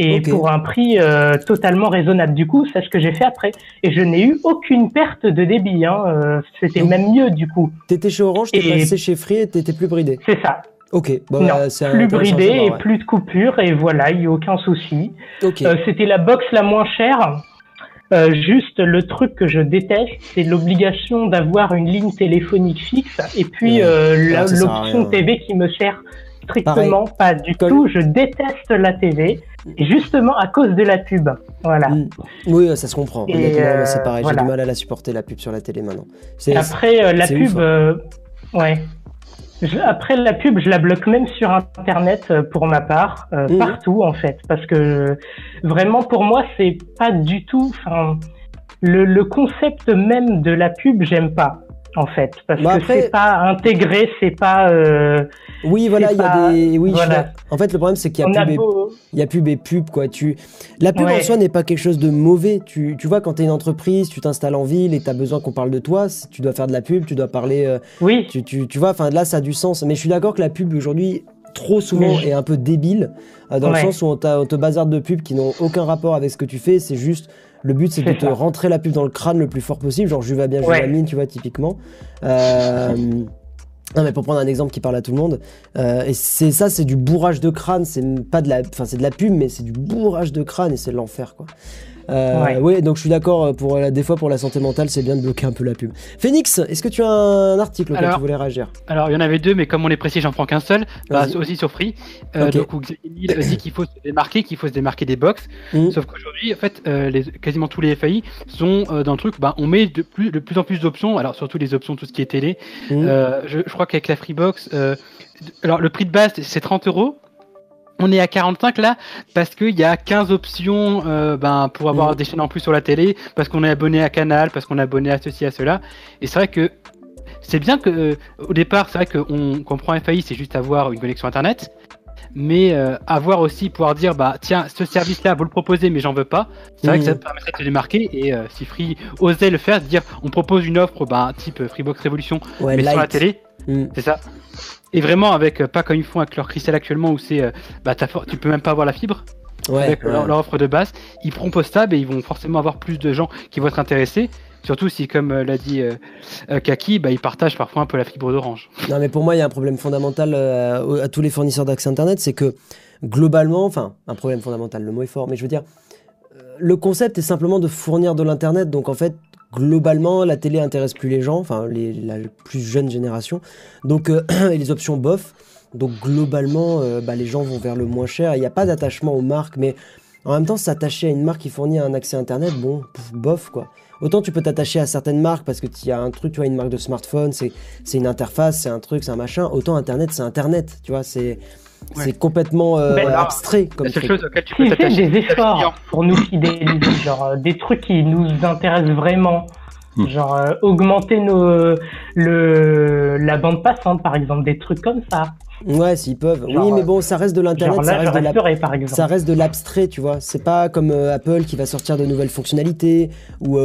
et pour un prix euh, totalement raisonnable. Du coup, c'est ce que j'ai fait après. Et je n'ai eu aucune perte de débit. Hein. Euh, c'était même mieux du coup. T'étais chez Orange, t'es passé chez Free et t'étais plus bridé. C'est ça. Ok. Bon, non, bah, plus bridé et plus de coupure et voilà, il n'y a aucun souci. Euh, c'était la box la moins chère. juste le truc que je déteste, c'est l'obligation d'avoir une ligne téléphonique fixe et puis l'option TV qui me sert strictement pas du tout. Je déteste la TV, justement à cause de la pub. Voilà. Mm. Oui, ça se comprend. C'est pareil. J'ai du mal à la supporter la pub sur la télé maintenant. Après euh, la pub, hein. euh, ouais. après la pub, je la bloque même sur Internet euh, pour ma part, mm. partout en fait, parce que vraiment pour moi c'est pas du tout. Le, le concept même de la pub, j'aime pas en fait, parce que c'est pas intégré, c'est pas. Euh, oui, voilà, il y a des. Oui, en fait, le problème c'est qu'il y a pub, et... il y a pub et pub quoi. Tu, la pub en soi n'est pas quelque chose de mauvais. Tu, tu vois, quand tu es une entreprise, tu t'installes en ville et tu as besoin qu'on parle de toi, tu dois faire de la pub, tu dois parler. Euh, oui. Tu, tu, tu vois, enfin là, ça a du sens. Mais je suis d'accord que la pub aujourd'hui trop souvent est un peu débile, euh, dans le sens où on, on te bazarde de pubs qui n'ont aucun rapport avec ce que tu fais. C'est juste le but, c'est de te rentrer la pub dans le crâne le plus fort possible, genre je vais bien, je mine, tu vois, typiquement. Euh, non mais pour prendre un exemple qui parle à tout le monde, euh, et c'est ça, c'est du bourrage de crâne, c'est pas de la, enfin c'est de la pub, mais c'est du bourrage de crâne et c'est l'enfer quoi. Euh, oui, donc je suis d'accord, euh, pour des fois pour la santé mentale, c'est bien de bloquer un peu la pub. Phoenix, est-ce que tu as un article auquel tu voulais réagir? Alors il y en avait deux, mais comme on est précis, j'en prends qu'un seul, bah, aussi sur Free. Euh, Donc il dit qu'il faut se démarquer, qu'il faut se démarquer des box. Mmh. Sauf qu'aujourd'hui, en fait, euh, les, quasiment tous les FAI sont dans le truc, bah, on met de plus, de plus en plus d'options, alors surtout les options, tout ce qui est télé. Mmh. Je, je, crois qu'avec la Freebox, alors le prix de base c'est 30 euros on est à 45 là parce qu'il y a 15 options euh, ben, pour avoir mm. des chaînes en plus sur la télé, parce qu'on est abonné à Canal, parce qu'on est abonné à ceci, à cela. Et c'est vrai que c'est bien que euh, au départ, c'est vrai qu'on comprend FAI, c'est juste avoir une connexion internet. Mais euh, avoir aussi pouvoir dire bah tiens ce service là vous le proposez mais j'en veux pas c'est vrai que ça mm. permettrait de se démarquer et si Free osait le faire dire on propose une offre bah, type Freebox Révolution mais sur la télé mm. c'est ça et vraiment, avec euh, pas comme ils font avec leur cristal actuellement où c'est euh, bah, tu peux même pas avoir la fibre. avec Leur, offre de base, ils proposent ça, et ils vont forcément avoir plus de gens qui vont être intéressés. Surtout si, comme euh, l'a dit Kaki, bah, ils partagent parfois un peu la fibre d'Orange. Non, mais pour moi, il y a un problème fondamental à tous les fournisseurs d'accès Internet, c'est que globalement, enfin, un problème fondamental, le mot est fort, mais je veux dire, le concept est simplement de fournir de l'Internet. Donc en fait, globalement, la télé intéresse plus les gens, enfin les, la plus jeune génération. Donc, euh, les options bof. Donc globalement, bah, les gens vont vers le moins cher. Il n'y a pas d'attachement aux marques, mais en même temps, s'attacher à une marque qui fournit un accès Internet, bon, bof quoi. Autant tu peux t'attacher à certaines marques parce que tu y a un truc, tu vois, une marque de smartphone, c'est une interface, c'est un truc, c'est un machin. Autant Internet, c'est Internet, tu vois, c'est c'est complètement euh, abstrait comme seule chose auquel tu peux t'attacher. des efforts pour nous fidéliser, genre euh, des trucs qui nous intéressent vraiment. Hmm. Genre euh, augmenter nos, le, la bande passante, par exemple, des trucs comme ça. Ouais, s'ils peuvent. oui, mais bon, ça reste de l'internet, ça, reste de l'abstrait, tu vois. C'est pas comme Apple qui va sortir de nouvelles fonctionnalités ou,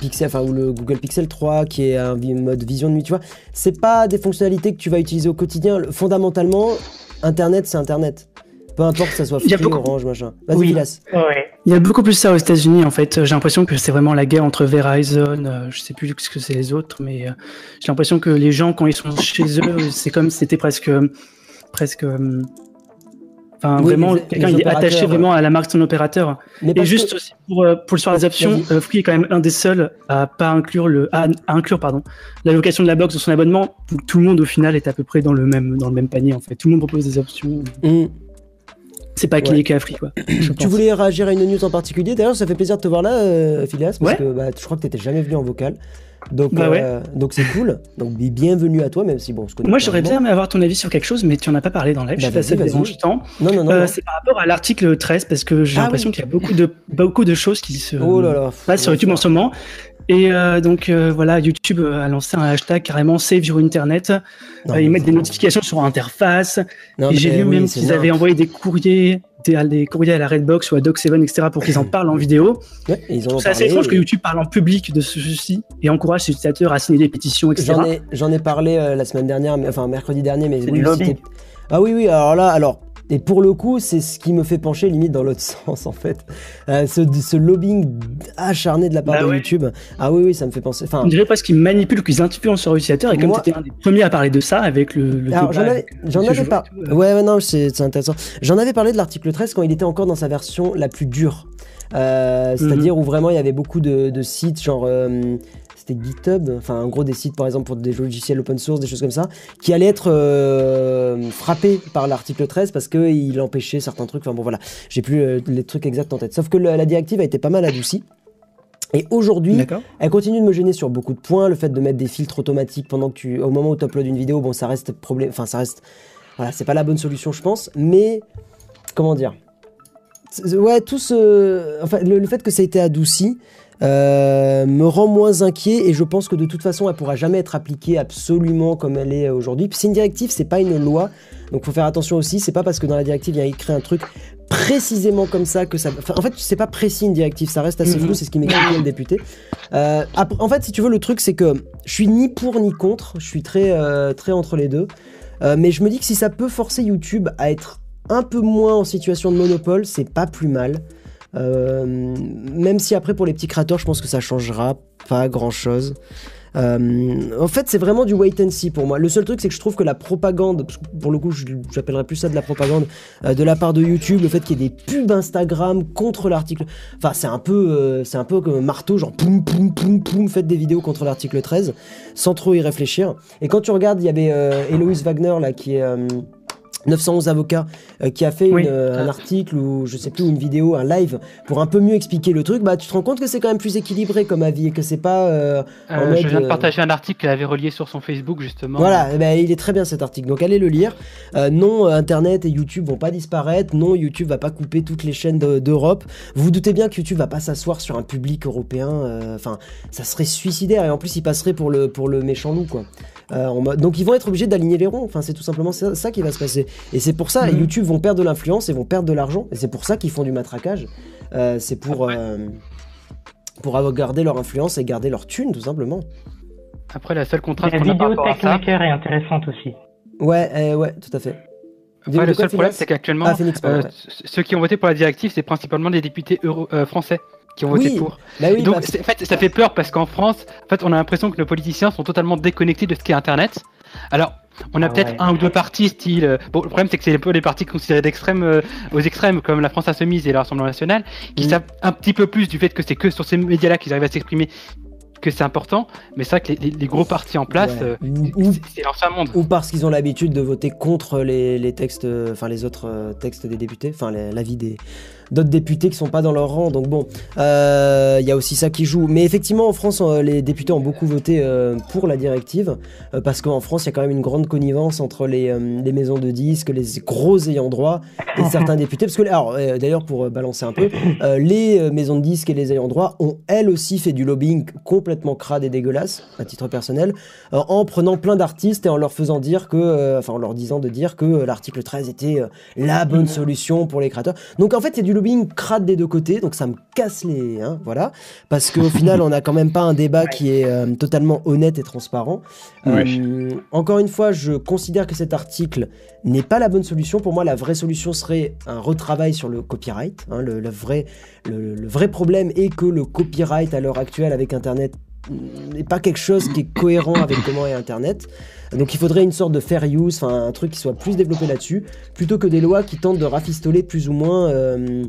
Pixel, enfin, ou le Google Pixel 3 qui est un mode vision de nuit, tu vois. C'est pas des fonctionnalités que tu vas utiliser au quotidien. Fondamentalement, Internet, c'est Internet. Peu importe que ça soit Free, Orange, machin. Vas-y, oui. Il y a beaucoup plus ça aux États-Unis, en fait. J'ai l'impression que c'est vraiment la guerre entre Verizon, euh, je sais plus ce que c'est les autres, mais euh, j'ai l'impression que les gens, quand ils sont chez eux, c'est comme si c'était presque, presque euh, Enfin, vraiment, quelqu'un est attaché vraiment à la marque de son opérateur. et juste aussi pour, euh, pour le soir des options, euh, Free est quand même un des seuls à pas inclure le, à, inclure, pardon, l'allocation de la box dans son abonnement. Tout le monde, au final, est à peu près dans le même, dans le même panier, en fait. Tout le monde propose des options. Mm. C'est pas qu'il ouais. qu'à Free, quoi. tu voulais réagir à une news en particulier? D'ailleurs, ça fait plaisir de te voir là, euh, Phileas, parce que bah, je crois que tu n'étais jamais venu en vocal. Donc, bah euh, donc c'est cool. Donc bienvenue à toi, même si bon, Moi, j'aurais bien aimé avoir ton avis sur quelque chose, mais tu en as pas parlé dans live. je suis assez Non, non, non. Euh, c'est par rapport à l'article 13, parce que j'ai ah l'impression qu'il y a beaucoup de beaucoup de choses qui se oh passent sur YouTube en ce moment. Et euh, donc voilà, YouTube a lancé un hashtag carrément Save Your Internet. ils mettent des notifications sur l'interface. Et j'ai vu même qu'ils avaient envoyé des courriers des, courriers à la Redbox ou à Doc7, etc., pour qu'ils en parlent en vidéo. c'est assez étrange que YouTube parle en public de ceci et encourage ses utilisateurs à signer des pétitions, etc. J'en ai, parlé euh, la semaine dernière, enfin mercredi dernier, mais oui, Ah oui, oui, alors là, alors et pour le coup, c'est ce qui me fait pencher limite dans l'autre sens en fait. Euh, ce, ce, lobbying acharné de la part bah de YouTube. Ah oui, oui, ça me fait penser. Enfin, on dirait presque qu'ils manipulent, qu'ils influencent sur l'utilisateur. Et comme tu étais un des premiers à parler de ça avec le. le j'en avais, pas. Euh. Ouais, ouais, non, c'est intéressant. J'en avais parlé de l'article 13 quand il était encore dans sa version la plus dure. Euh, c'est-à-dire mhm. où vraiment il y avait beaucoup de, de sites genre GitHub, enfin en gros des sites par exemple pour des logiciels open source, des choses comme ça, qui allaient être euh, frappés par l'article 13 parce qu'il empêchait certains trucs. Enfin bon voilà, j'ai plus euh, les trucs exacts en tête. Sauf que la directive a été pas mal adoucie. Et aujourd'hui, elle continue de me gêner sur beaucoup de points. Le fait de mettre des filtres automatiques pendant que tu, au moment où tu uploads une vidéo, bon, ça reste problème. Enfin, ça reste, voilà, c'est pas la bonne solution, je pense. Mais comment dire? Ouais, tout ce, enfin, le, le, fait que ça a été adouci, euh, me rend moins inquiet et je pense que de toute façon elle pourra jamais être appliquée absolument comme elle est aujourd'hui. C'est une directive, c'est pas une loi, donc faut faire attention aussi. C'est pas parce que dans la directive il y a écrit un truc précisément comme ça que ça. en fait, c'est pas précis une directive, ça reste assez mhm. flou. C'est ce qui m'explique le député. Euh, en fait, si tu veux, le truc c'est que je suis ni pour ni contre. Je suis très euh, très entre les deux. mais je me dis que si ça peut forcer YouTube à être un peu moins en situation de monopole, c'est pas plus mal. Euh, même si après pour les petits créateurs, je pense que ça changera pas grand chose. Euh, en fait, c'est vraiment du wait and see pour moi. Le seul truc, c'est que je trouve que la propagande, pour le coup, j'appellerais plus ça de la propagande, euh, de la part de YouTube, le fait qu'il y ait des pubs Instagram contre l'article. Enfin, c'est un peu, c'est un peu comme marteau, genre poum poum poum poum, faites des vidéos contre l'article 13, sans trop y réfléchir. Et quand tu regardes, il y avait Héloïse Wagner là qui est 911 avocats euh, qui a fait euh, un article ou je sais plus une vidéo, un live pour un peu mieux expliquer le truc, bah tu te rends compte que c'est quand même plus équilibré comme avis et que c'est pas. Euh, je viens de partager un article qu'elle avait relié sur son Facebook justement. Voilà, ben, il est très bien cet article, donc allez le lire. non, Internet et YouTube vont pas disparaître. Non, YouTube va pas couper toutes les chaînes d'Europe. vous vous doutez bien que YouTube va pas s'asseoir sur un public européen. Enfin, ça serait suicidaire et en plus il passerait pour le pour le méchant loup quoi. Donc ils vont être obligés d'aligner les ronds. Enfin, c'est tout simplement ça qui va se passer. Et c'est pour ça, mhm. YouTube vont perdre de l'influence et vont perdre de l'argent. Et c'est pour ça qu'ils font du matraquage. Euh, c'est pour, euh, pour avoir garder leur influence et garder leur thune, tout simplement. Après, la seule contrainte qu'on a par rapport à ça... est intéressante aussi. Ouais, eh, ouais, tout à fait. Après, le seul problème, c'est qu'actuellement, ah, euh, ceux qui ont voté pour la directive, c'est principalement des députés euro français qui ont voté pour. Bah oui, Donc, en fait, ça fait peur parce qu'en France, en fait, on a l'impression que nos politiciens sont totalement déconnectés de ce qu'est Internet. Alors, on a ah peut-être un ou deux partis style. Euh, bon, le problème c'est que c'est peu les partis considérés d'extrême euh, aux extrêmes comme la France Insoumise et le Rassemblement National qui mm. savent un petit peu plus du fait que c'est que sur ces médias-là qu'ils arrivent à s'exprimer que c'est important, mais c'est vrai que les, gros partis en place, euh, c'est l'ancien monde. Ou parce qu'ils ont l'habitude de voter contre les, textes, enfin les autres textes des députés, enfin l'avis des d'autres députés qui sont pas dans leur rang. Donc bon, il euh, y a aussi ça qui joue. Mais effectivement, en France, euh, les députés ont beaucoup voté euh, pour la directive parce qu'en France, il y a quand même une grande connivence entre les, les, maisons de disques, les gros ayants droit et certains députés. Parce que, alors, d'ailleurs, pour balancer un peu, les maisons de disques et les ayants droit ont elles aussi fait du lobbying complètement crade et dégueulasse, à titre personnel, en prenant plein d'artistes et en leur faisant dire que, enfin, en leur disant de dire que l'article 13 était la bonne solution pour les créateurs. Donc en fait, c'est du lobbying crade des deux côtés, donc ça me casse les, hein, voilà, parce qu'au final, on n'a quand même pas un débat qui est euh, totalement honnête et transparent. Euh, encore une fois, je considère que cet article n'est pas la bonne solution. Pour moi, la vraie solution serait un retravail sur le copyright. Hein, le, vrai, le, vrai problème est que le copyright à l'heure actuelle avec Internet n'est pas quelque chose qui est cohérent avec comment est Internet. Donc il faudrait une sorte de fair use, un truc qui soit plus développé là-dessus, plutôt que des lois qui tentent de rafistoler plus ou moins euh,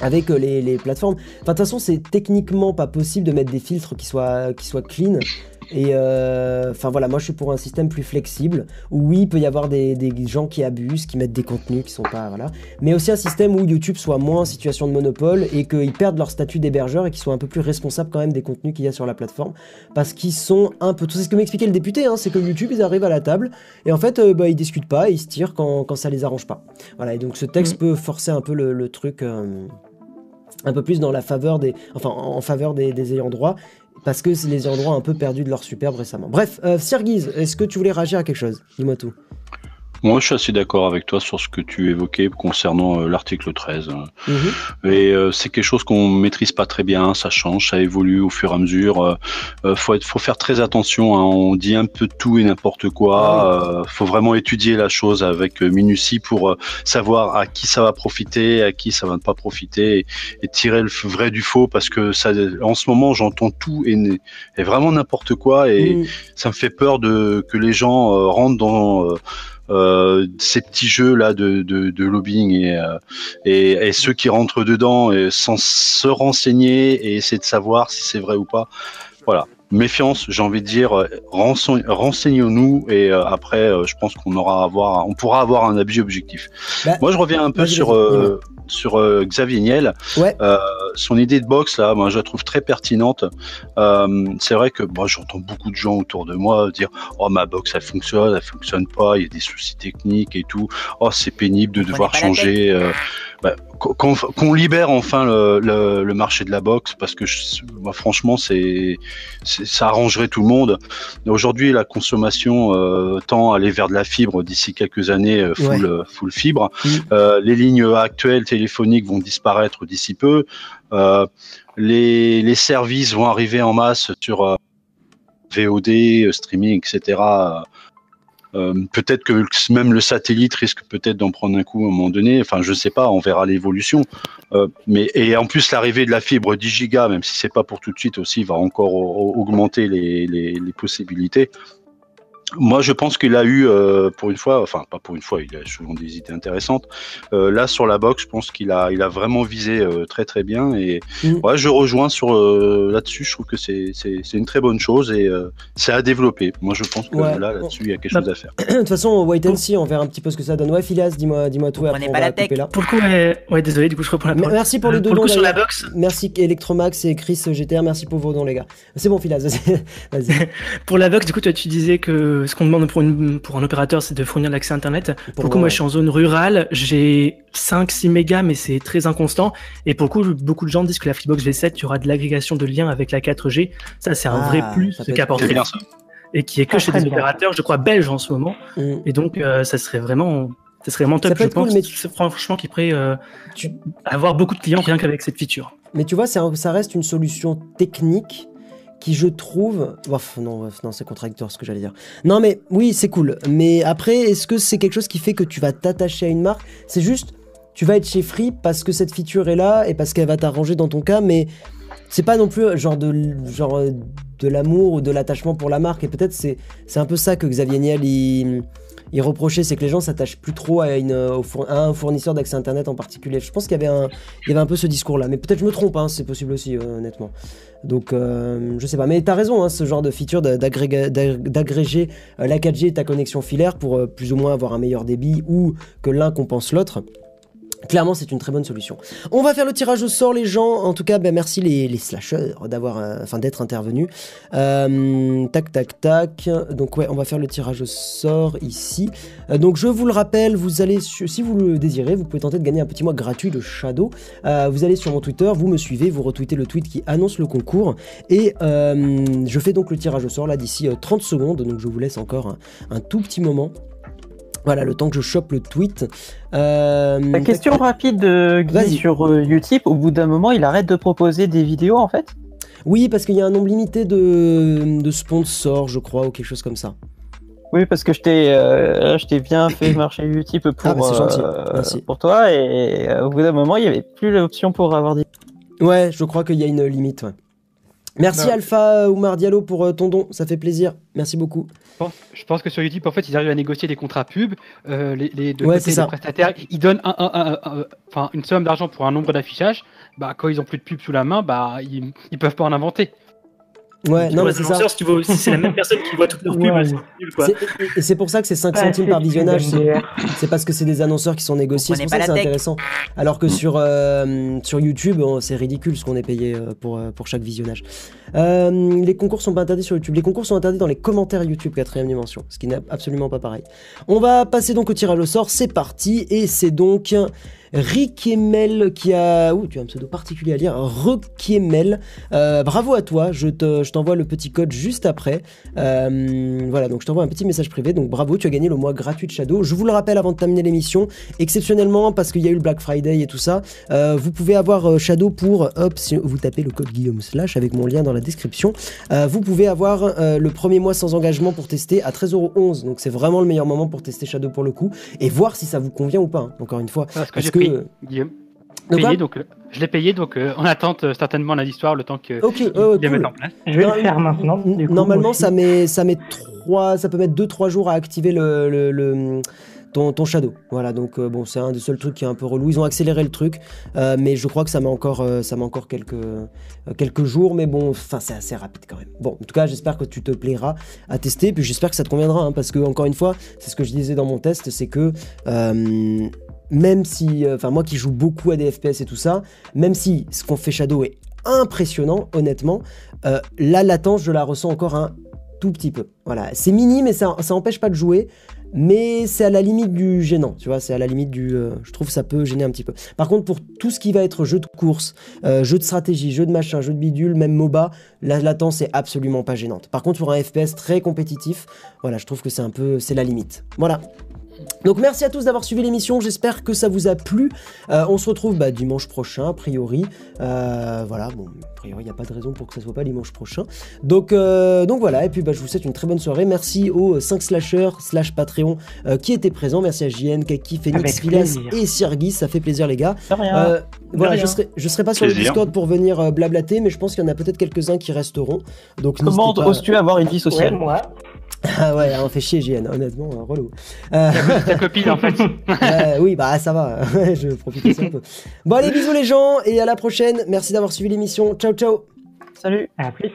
avec euh, les, plateformes. Enfin, de toute façon, c'est techniquement pas possible de mettre des filtres qui soient, qui soient clean. Et euh, enfin voilà, moi je suis pour un système plus flexible où oui, il peut y avoir des, gens qui abusent, qui mettent des contenus qui sont pas voilà, mais aussi un système où YouTube soit moins en situation de monopole et qu'ils perdent leur statut d'hébergeur et qu'ils soient un peu plus responsables quand même des contenus qu'il y a sur la plateforme parce qu'ils sont un peu. C'est ce que m'expliquait le député, hein, c'est que YouTube ils arrivent à la table et en fait euh, bah, ils discutent pas, ils se tirent quand, quand ça les arrange pas. Voilà, et donc ce texte mm. peut forcer un peu le, truc un peu plus dans la faveur des, enfin, en faveur des, ayants droit, parce que c'est les droit un peu perdus de leur superbe récemment. Bref, euh, est-ce que tu voulais réagir à quelque chose? Dis-moi tout. Moi, je suis assez d'accord avec toi sur ce que tu évoquais concernant euh, l'article 13. Mhm. Et euh, c'est quelque chose qu'on maîtrise pas très bien, ça change, ça évolue au fur et à mesure. Euh, faut, être, faut faire très attention. Hein. on dit un peu tout et n'importe quoi. faut vraiment étudier la chose avec minutie pour savoir à qui ça va profiter, à qui ça va pas profiter, et, tirer le vrai du faux parce que ça, en ce moment, j'entends tout et, et vraiment n'importe quoi, et mhm. ça me fait peur de que les gens rentrent dans euh, ces petits jeux là de, de, de lobbying et, euh, et, et, ceux qui rentrent dedans et, sans se renseigner et essayer de savoir si c'est vrai ou pas. Voilà, méfiance, j'ai envie de dire, euh, renseignons-nous et après, je pense qu'on aura à avoir, on pourra avoir un avis objectif. Bah, Moi, je reviens un peu sur sur Xavier Niel. Ouais. son idée de box là, moi je la trouve très pertinente. c'est vrai que moi j'entends beaucoup de gens autour de moi dire oh ma box elle fonctionne, elle fonctionne pas, il y a des soucis techniques et tout. Oh c'est pénible de devoir changer. Bah, qu'on libère enfin le, le, marché de la boxe parce que moi, franchement c'est ça arrangerait tout le monde. Aujourd'hui la consommation euh, tend à aller vers de la fibre d'ici quelques années euh, full, euh, full fibre. Mm. Euh, les lignes actuelles téléphoniques vont disparaître d'ici peu. Euh, les, les, services vont arriver en masse sur VOD, streaming, etc. Euh, peut-être que même le satellite risque peut-être d'en prendre un coup à un moment donné. Enfin, je sais pas, on verra l'évolution. Euh, mais et en plus l'arrivée de la fibre 10 gigas, même si c'est pas pour tout de suite aussi, va encore augmenter les, les, les possibilités. Moi, je pense qu'il a eu, euh, pour une fois, enfin pas pour une fois, il a souvent des idées intéressantes. Euh, là, sur la boxe, je pense qu'il a, il a vraiment visé euh, très très bien. Et mm. ouais, je rejoins sur là-dessus. Je trouve que c'est, c'est, c'est une très bonne chose et c'est à développer. Moi, je pense que là, là-dessus, il y a quelque chose à faire. De toute façon, wait and see, on verra un petit peu ce que ça donne. Ouais, Phileas, dis-moi, dis-moi tout. On n'est pas la tech. Là. Pour le coup, ouais, désolé, du coup, je reprends la parole. Merci pour les deux pour le sur la boxe. Merci Electromax et Chris GTR. Merci pour vos dons, les gars. C'est bon, Phileas. Vas-y. pour la boxe, du coup, toi, tu disais que ce qu'on demande pour une pour un opérateur, c'est de fournir l'accès Internet. Pour, le coup, moi, je suis en zone rurale, j'ai 5-6 mégas, mais c'est très inconstant. Et pour le coup, beaucoup de gens disent que la Freebox V7, il y aura de l'agrégation de liens avec la 4G. Ça, c'est un vrai ah, plus qu'apporte et qui est que chez des opérateurs, je crois, belges en ce moment. Mm. Et donc, euh, ça serait vraiment ça serait vraiment top, je pense. mais franchement, qui pourrait euh, avoir beaucoup de clients rien qu'avec cette feature. Mais tu vois, ça reste une solution technique qui je trouve... non, non c'est contradictoire ce que j'allais dire. Non mais oui, c'est cool. Mais après, est-ce que c'est quelque chose qui fait que tu vas t'attacher à une marque? C'est juste, tu vas être chez Free parce que cette feature est là et parce qu'elle va t'arranger dans ton cas, mais c'est pas non plus genre de, genre euh, de l'amour ou de l'attachement pour la marque. Et peut-être c'est, c'est un peu ça que Xavier Niel, il il reprochait, c'est que les gens s'attachent plus trop à, une, un fournisseur d'accès Internet en particulier. Je pense qu'il y, avait un, il y avait un peu ce discours-là. Mais peut-être je me trompe, hein, c'est possible aussi, euh, honnêtement. Donc, euh, je sais pas. Mais tu as raison, hein, ce genre de feature d'agréger euh, la 4G et ta connexion filaire pour plus ou moins avoir un meilleur débit ou que l'un compense l'autre. Clairement, c'est une très bonne solution. On va faire le tirage au sort, les gens. En tout cas, ben, merci les, les slashers d'avoir, euh, d'être intervenus. Euh, tac, tac, tac. Donc ouais, on va faire le tirage au sort ici. Euh, donc je vous le rappelle, vous allez, si vous le désirez, vous pouvez tenter de gagner un petit mois gratuit de Shadow. vous allez sur mon Twitter, vous me suivez, vous retweetez le tweet qui annonce le concours et je fais donc le tirage au sort là d'ici 30 secondes. Donc je vous laisse encore un tout petit moment. Voilà, le temps que je chope le tweet. Euh, La question rapide de Guy sur euh, Utip, au bout d'un moment, il arrête de proposer des vidéos en fait? Oui, parce qu'il y a un nombre limité de, sponsors, je crois, ou quelque chose comme ça. Oui, parce que je t'ai euh, bien fait marcher Utip pour, ah, bah, pour toi, et au bout d'un moment, il n'y avait plus l'option pour avoir des. Ouais, je crois qu'il y a une limite. Merci bah. Alpha Oumar Diallo pour ton don, ça fait plaisir. Merci beaucoup je pense que sur YouTube, en fait, ils arrivent à négocier des contrats pub. Euh, les, les, prestataires, ils donnent une somme d'argent pour un nombre d'affichages. Bah, quand ils ont plus de pub sous la main, bah, ils, ils peuvent pas en inventer. Ouais, non, c'est ça. Si, c'est la même personne qui voit toutes leurs pubs, Et c'est pour ça que c'est 5 centimes par visionnage. C'est parce que c'est des annonceurs qui sont négociés. C'est pour ça que c'est intéressant. Alors que sur, euh, sur YouTube, c'est ridicule ce qu'on est payé euh, pour, euh, pour chaque visionnage. les concours sont pas interdits sur YouTube. Les concours sont interdits dans les commentaires YouTube, quatrième dimension. Ce qui n'est absolument pas pareil. On va passer donc au tirage au sort. C'est parti. Et c'est donc. Rikiemel qui a... Ouh, tu as un pseudo particulier à lire. Rikiemel. Euh, bravo à toi. Je t'envoie le petit code juste après. Euh, voilà, donc je t'envoie un petit message privé. Donc bravo, tu as gagné le mois gratuit de Shadow. Je vous le rappelle avant de terminer l'émission. Exceptionnellement, parce qu'il y a eu le Black Friday et tout ça, euh, vous pouvez avoir Shadow pour... Hop, si vous tapez le code Guillaume Slash avec mon lien dans la description. vous pouvez avoir le premier mois sans engagement pour tester à 13,11€. Donc c'est vraiment le meilleur moment pour tester Shadow pour le coup. Et voir si ça vous convient ou pas. Hein, encore une fois. Parce que Guillaume. donc, euh, je l'ai payé, donc euh, on attend euh, certainement la histoire le temps que okay, les en place. Je vais le faire maintenant. Normalement, ça met ça met trois, ça peut mettre 2-3 jours à activer le, le, ton, ton, shadow. Voilà, donc bon, c'est un des seuls trucs qui est un peu relou. Ils ont accéléré le truc, mais je crois que ça met encore, ça met encore quelques, quelques jours, mais bon, enfin, c'est assez rapide quand même. Bon, en tout cas, j'espère que tu te plairas à tester, puis j'espère que ça te conviendra, hein, parce que encore une fois, c'est ce que je disais dans mon test, c'est que même si, euh, enfin moi qui joue beaucoup à des FPS et tout ça, même si ce qu'on fait Shadow est impressionnant, honnêtement, euh, la latence je la ressens encore un tout petit peu. Voilà, c'est mini mais ça, ça empêche pas de jouer, mais c'est à la limite du gênant, tu vois, c'est à la limite du, euh, je trouve ça peut gêner un petit peu. Par contre pour tout ce qui va être jeu de course, jeu de stratégie, jeu de machin, jeu de bidule, même MOBA, la latence est absolument pas gênante. Par contre pour un FPS très compétitif, voilà, je trouve que c'est un peu, c'est la limite. Voilà. Donc merci à tous d'avoir suivi l'émission, j'espère que ça vous a plu. Euh, on se retrouve bah, dimanche prochain, a priori. Euh, voilà, bon, a priori, il n'y a pas de raison pour que ça soit pas dimanche prochain. Donc, euh, donc voilà, et puis bah, je vous souhaite une très bonne soirée. Merci aux 5 slashers slash Patreon qui étaient présents. Merci à JN, Kaki, Phoenix, Philas et Sirgis, ça fait plaisir les gars. voilà, je serai, je serai pas sur le Discord pour venir blablater, mais je pense qu'il y en a peut-être quelques-uns qui resteront. Donc, Comment oses-tu avoir une vie sociale moi ah ouais, on fait chier JN, honnêtement, relou. Euh... ta copine en fait. oui, bah ça va, je profite aussi un peu. Bon allez, bisous les gens, et à la prochaine. Merci d'avoir suivi l'émission. Ciao, ciao. Salut. À plus.